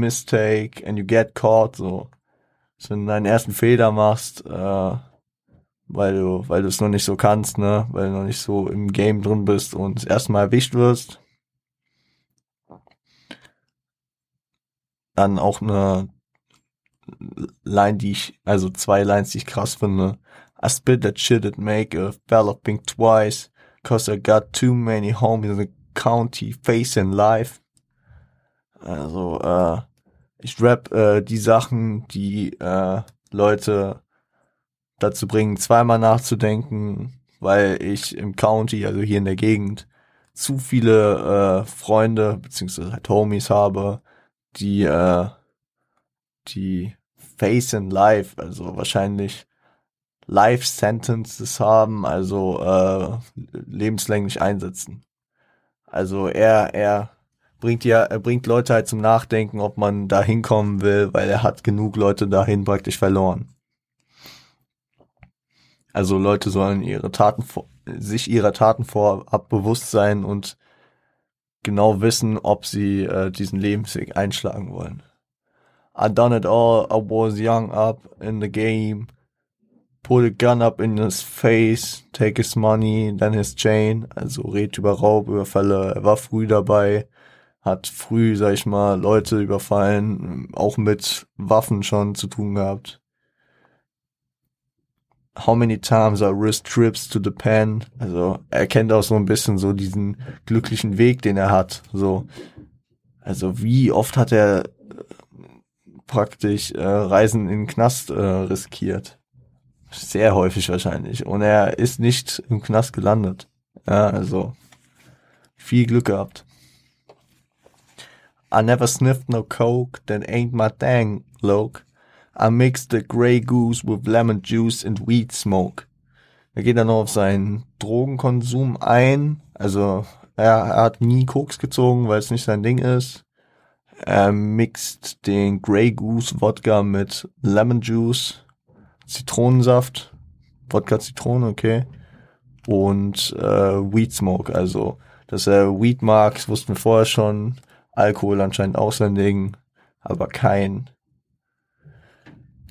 mistake and you get caught, so. So, wenn du deinen ersten Fehler machst, äh, weil du, weil du es noch nicht so kannst, ne, weil du noch nicht so im Game drin bist und erstmal erwischt wirst. Dann auch eine Line, die ich, also zwei Lines, die ich krass finde. I spit that shit that make a fella think twice, cause I got too many homies in the county facing life. Also, äh, ich rap äh, die Sachen, die äh, Leute dazu bringen, zweimal nachzudenken, weil ich im County, also hier in der Gegend, zu viele äh, Freunde beziehungsweise halt Homies habe, die äh, die Face in Life, also wahrscheinlich Life Sentences haben, also äh, lebenslänglich einsetzen. Also er, er bringt ja, er bringt Leute halt zum Nachdenken, ob man da hinkommen will, weil er hat genug Leute dahin praktisch verloren. Also Leute sollen ihre Taten sich ihrer Taten vorab bewusst sein und genau wissen, ob sie äh, diesen Lebensweg einschlagen wollen. I done it all, I was young up in the game. Put a gun up in his face, take his money, then his chain. Also redet über Raubüberfälle, er war früh dabei, hat früh, sag ich mal, Leute überfallen, auch mit Waffen schon zu tun gehabt. How many times I risked trips to the pen? Also er kennt auch so ein bisschen so diesen glücklichen Weg, den er hat. So, also wie oft hat er äh, praktisch äh, Reisen in den Knast äh, riskiert? Sehr häufig wahrscheinlich. Und er ist nicht im Knast gelandet. Ja, also Viel Glück gehabt. I never sniffed no coke, that ain't my thing, loke. I mixed the Grey Goose with lemon juice and weed smoke. Er geht dann noch auf seinen Drogenkonsum ein. Also er, er hat nie Koks gezogen, weil es nicht sein Ding ist. Er mixt den Grey Goose Wodka mit Lemon Juice, Zitronensaft, Wodka Zitrone, okay. Und äh, Weed Smoke, also dass er Weed mag, das wussten wir vorher schon. Alkohol anscheinend Ding, aber kein,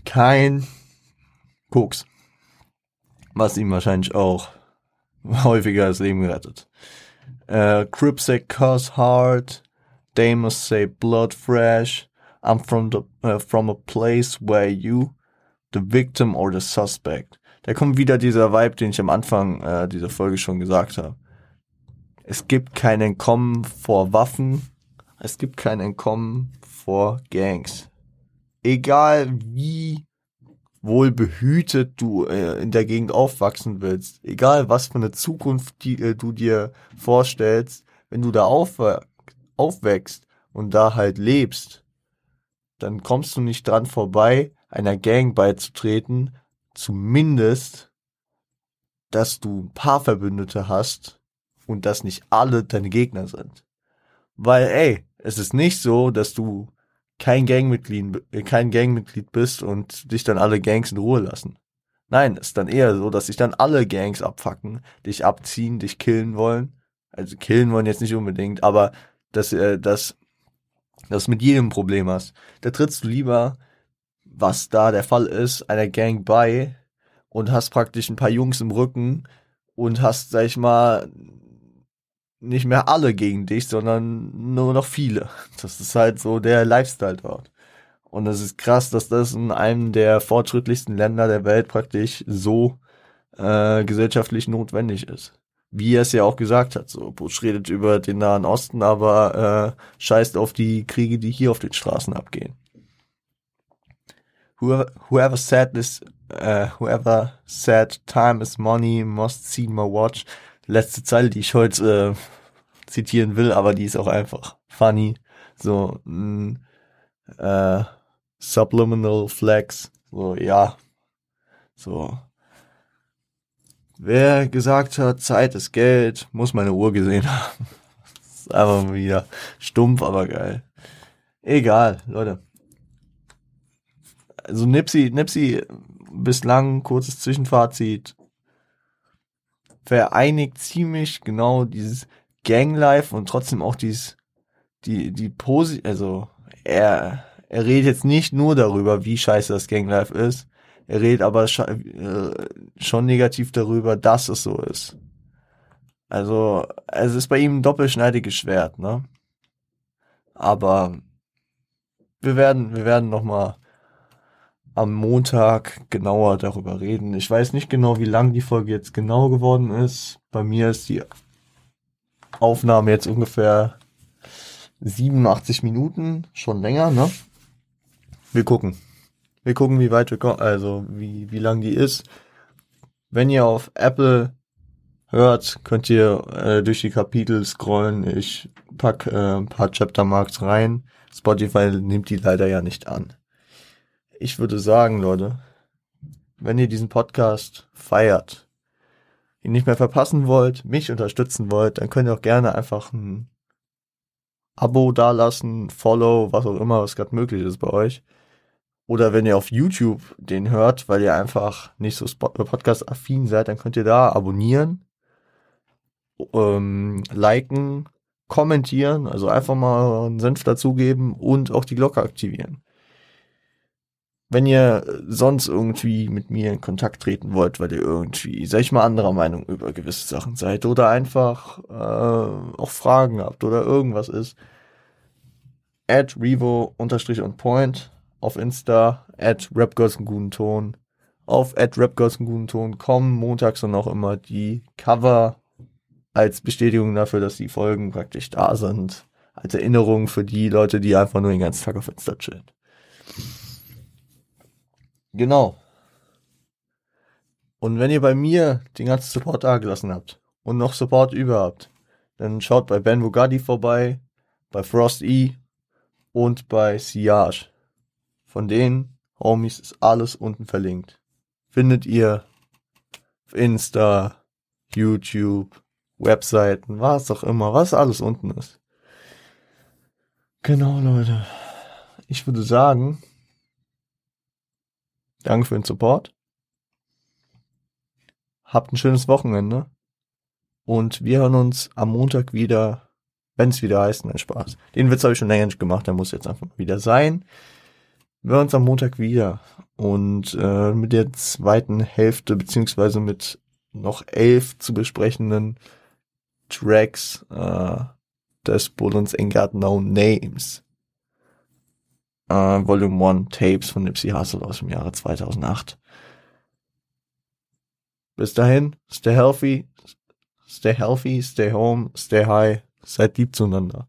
kein Koks. Was ihm wahrscheinlich auch (laughs) häufiger das Leben gerettet. Uh, Crip say cuss hard, Damus say blood fresh. I'm from the uh, from a place where you, the victim or the suspect. Da kommt wieder dieser Vibe, den ich am Anfang äh, dieser Folge schon gesagt habe. Es gibt kein Entkommen vor Waffen, es gibt kein Entkommen vor Gangs. Egal wie wohl behütet du äh, in der Gegend aufwachsen willst, egal was für eine Zukunft die, äh, du dir vorstellst, wenn du da aufwächst und da halt lebst, dann kommst du nicht dran vorbei, einer Gang beizutreten, zumindest, dass du ein paar Verbündete hast und dass nicht alle deine Gegner sind. Weil, ey, es ist nicht so, dass du kein Gangmitglied, äh, kein Gangmitglied bist und dich dann alle Gangs in Ruhe lassen. Nein, ist dann eher so, dass sich dann alle Gangs abfacken, dich abziehen, dich killen wollen. Also killen wollen jetzt nicht unbedingt, aber dass, äh, dass, dass du mit jedem Problem hast. Da trittst du lieber, was da der Fall ist, einer Gang bei und hast praktisch ein paar Jungs im Rücken und hast, sag ich mal, nicht mehr alle gegen dich, sondern nur noch viele. Das ist halt so der Lifestyle dort. Und es ist krass, dass das in einem der fortschrittlichsten Länder der Welt praktisch so äh, gesellschaftlich notwendig ist. Wie er es ja auch gesagt hat. So, Bush redet über den Nahen Osten, aber äh, scheißt auf die Kriege, die hier auf den Straßen abgehen. Whoever, said this, uh, whoever said time is money must see my watch letzte Zeile, die ich heute äh, zitieren will, aber die ist auch einfach funny. So ein äh, Subliminal Flex. So, ja. So. Wer gesagt hat, Zeit ist Geld, muss meine Uhr gesehen haben. (laughs) ist einfach wieder stumpf, aber geil. Egal, Leute. Also Nipsey, Nipsey, bislang kurzes Zwischenfazit vereinigt ziemlich genau dieses Ganglife und trotzdem auch dieses, die, die Posi, also er, er redet jetzt nicht nur darüber, wie scheiße das Ganglife ist, er redet aber äh, schon negativ darüber, dass es so ist. Also, es ist bei ihm ein doppelschneidiges Schwert, ne? Aber wir werden, wir werden noch mal am Montag genauer darüber reden. Ich weiß nicht genau, wie lang die Folge jetzt genau geworden ist. Bei mir ist die Aufnahme jetzt ungefähr 87 Minuten, schon länger, ne? Wir gucken. Wir gucken, wie weit wir kommen, also wie, wie lang die ist. Wenn ihr auf Apple hört, könnt ihr äh, durch die Kapitel scrollen. Ich pack äh, ein paar Chaptermarks rein. Spotify nimmt die leider ja nicht an ich würde sagen, Leute, wenn ihr diesen Podcast feiert, ihn nicht mehr verpassen wollt, mich unterstützen wollt, dann könnt ihr auch gerne einfach ein Abo dalassen, Follow, was auch immer, was gerade möglich ist bei euch. Oder wenn ihr auf YouTube den hört, weil ihr einfach nicht so Podcast-affin seid, dann könnt ihr da abonnieren, ähm, liken, kommentieren, also einfach mal einen Senf dazugeben und auch die Glocke aktivieren. Wenn ihr sonst irgendwie mit mir in Kontakt treten wollt, weil ihr irgendwie, sag ich mal, anderer Meinung über gewisse Sachen seid oder einfach äh, auch Fragen habt oder irgendwas ist, at Revo on point auf Insta, at Rapgirls guten Ton, auf at Rapgirls guten Ton kommen montags dann auch immer die Cover als Bestätigung dafür, dass die Folgen praktisch da sind, als Erinnerung für die Leute, die einfach nur den ganzen Tag auf Insta chillen. Genau. Und wenn ihr bei mir den ganzen Support da gelassen habt und noch Support über habt, dann schaut bei Ben Bugatti vorbei, bei Frost E und bei Siage. Von denen, Homies, ist alles unten verlinkt. Findet ihr auf Insta, YouTube, Webseiten, was auch immer, was alles unten ist. Genau, Leute. Ich würde sagen, danke für den Support. Habt ein schönes Wochenende. Und wir hören uns am Montag wieder, wenn es wieder heißt, nein, Spaß. Den Witz habe ich schon länger nicht gemacht, der muss jetzt einfach wieder sein. Wir hören uns am Montag wieder. Und äh, mit der zweiten Hälfte, beziehungsweise mit noch elf zu besprechenden Tracks äh, des Bullens Ain't No Names. Äh, Volume 1 Tapes von Nipsey Hussle aus dem Jahre 2008. Bis dahin, stay healthy, stay healthy, stay home, stay high, seid lieb zueinander.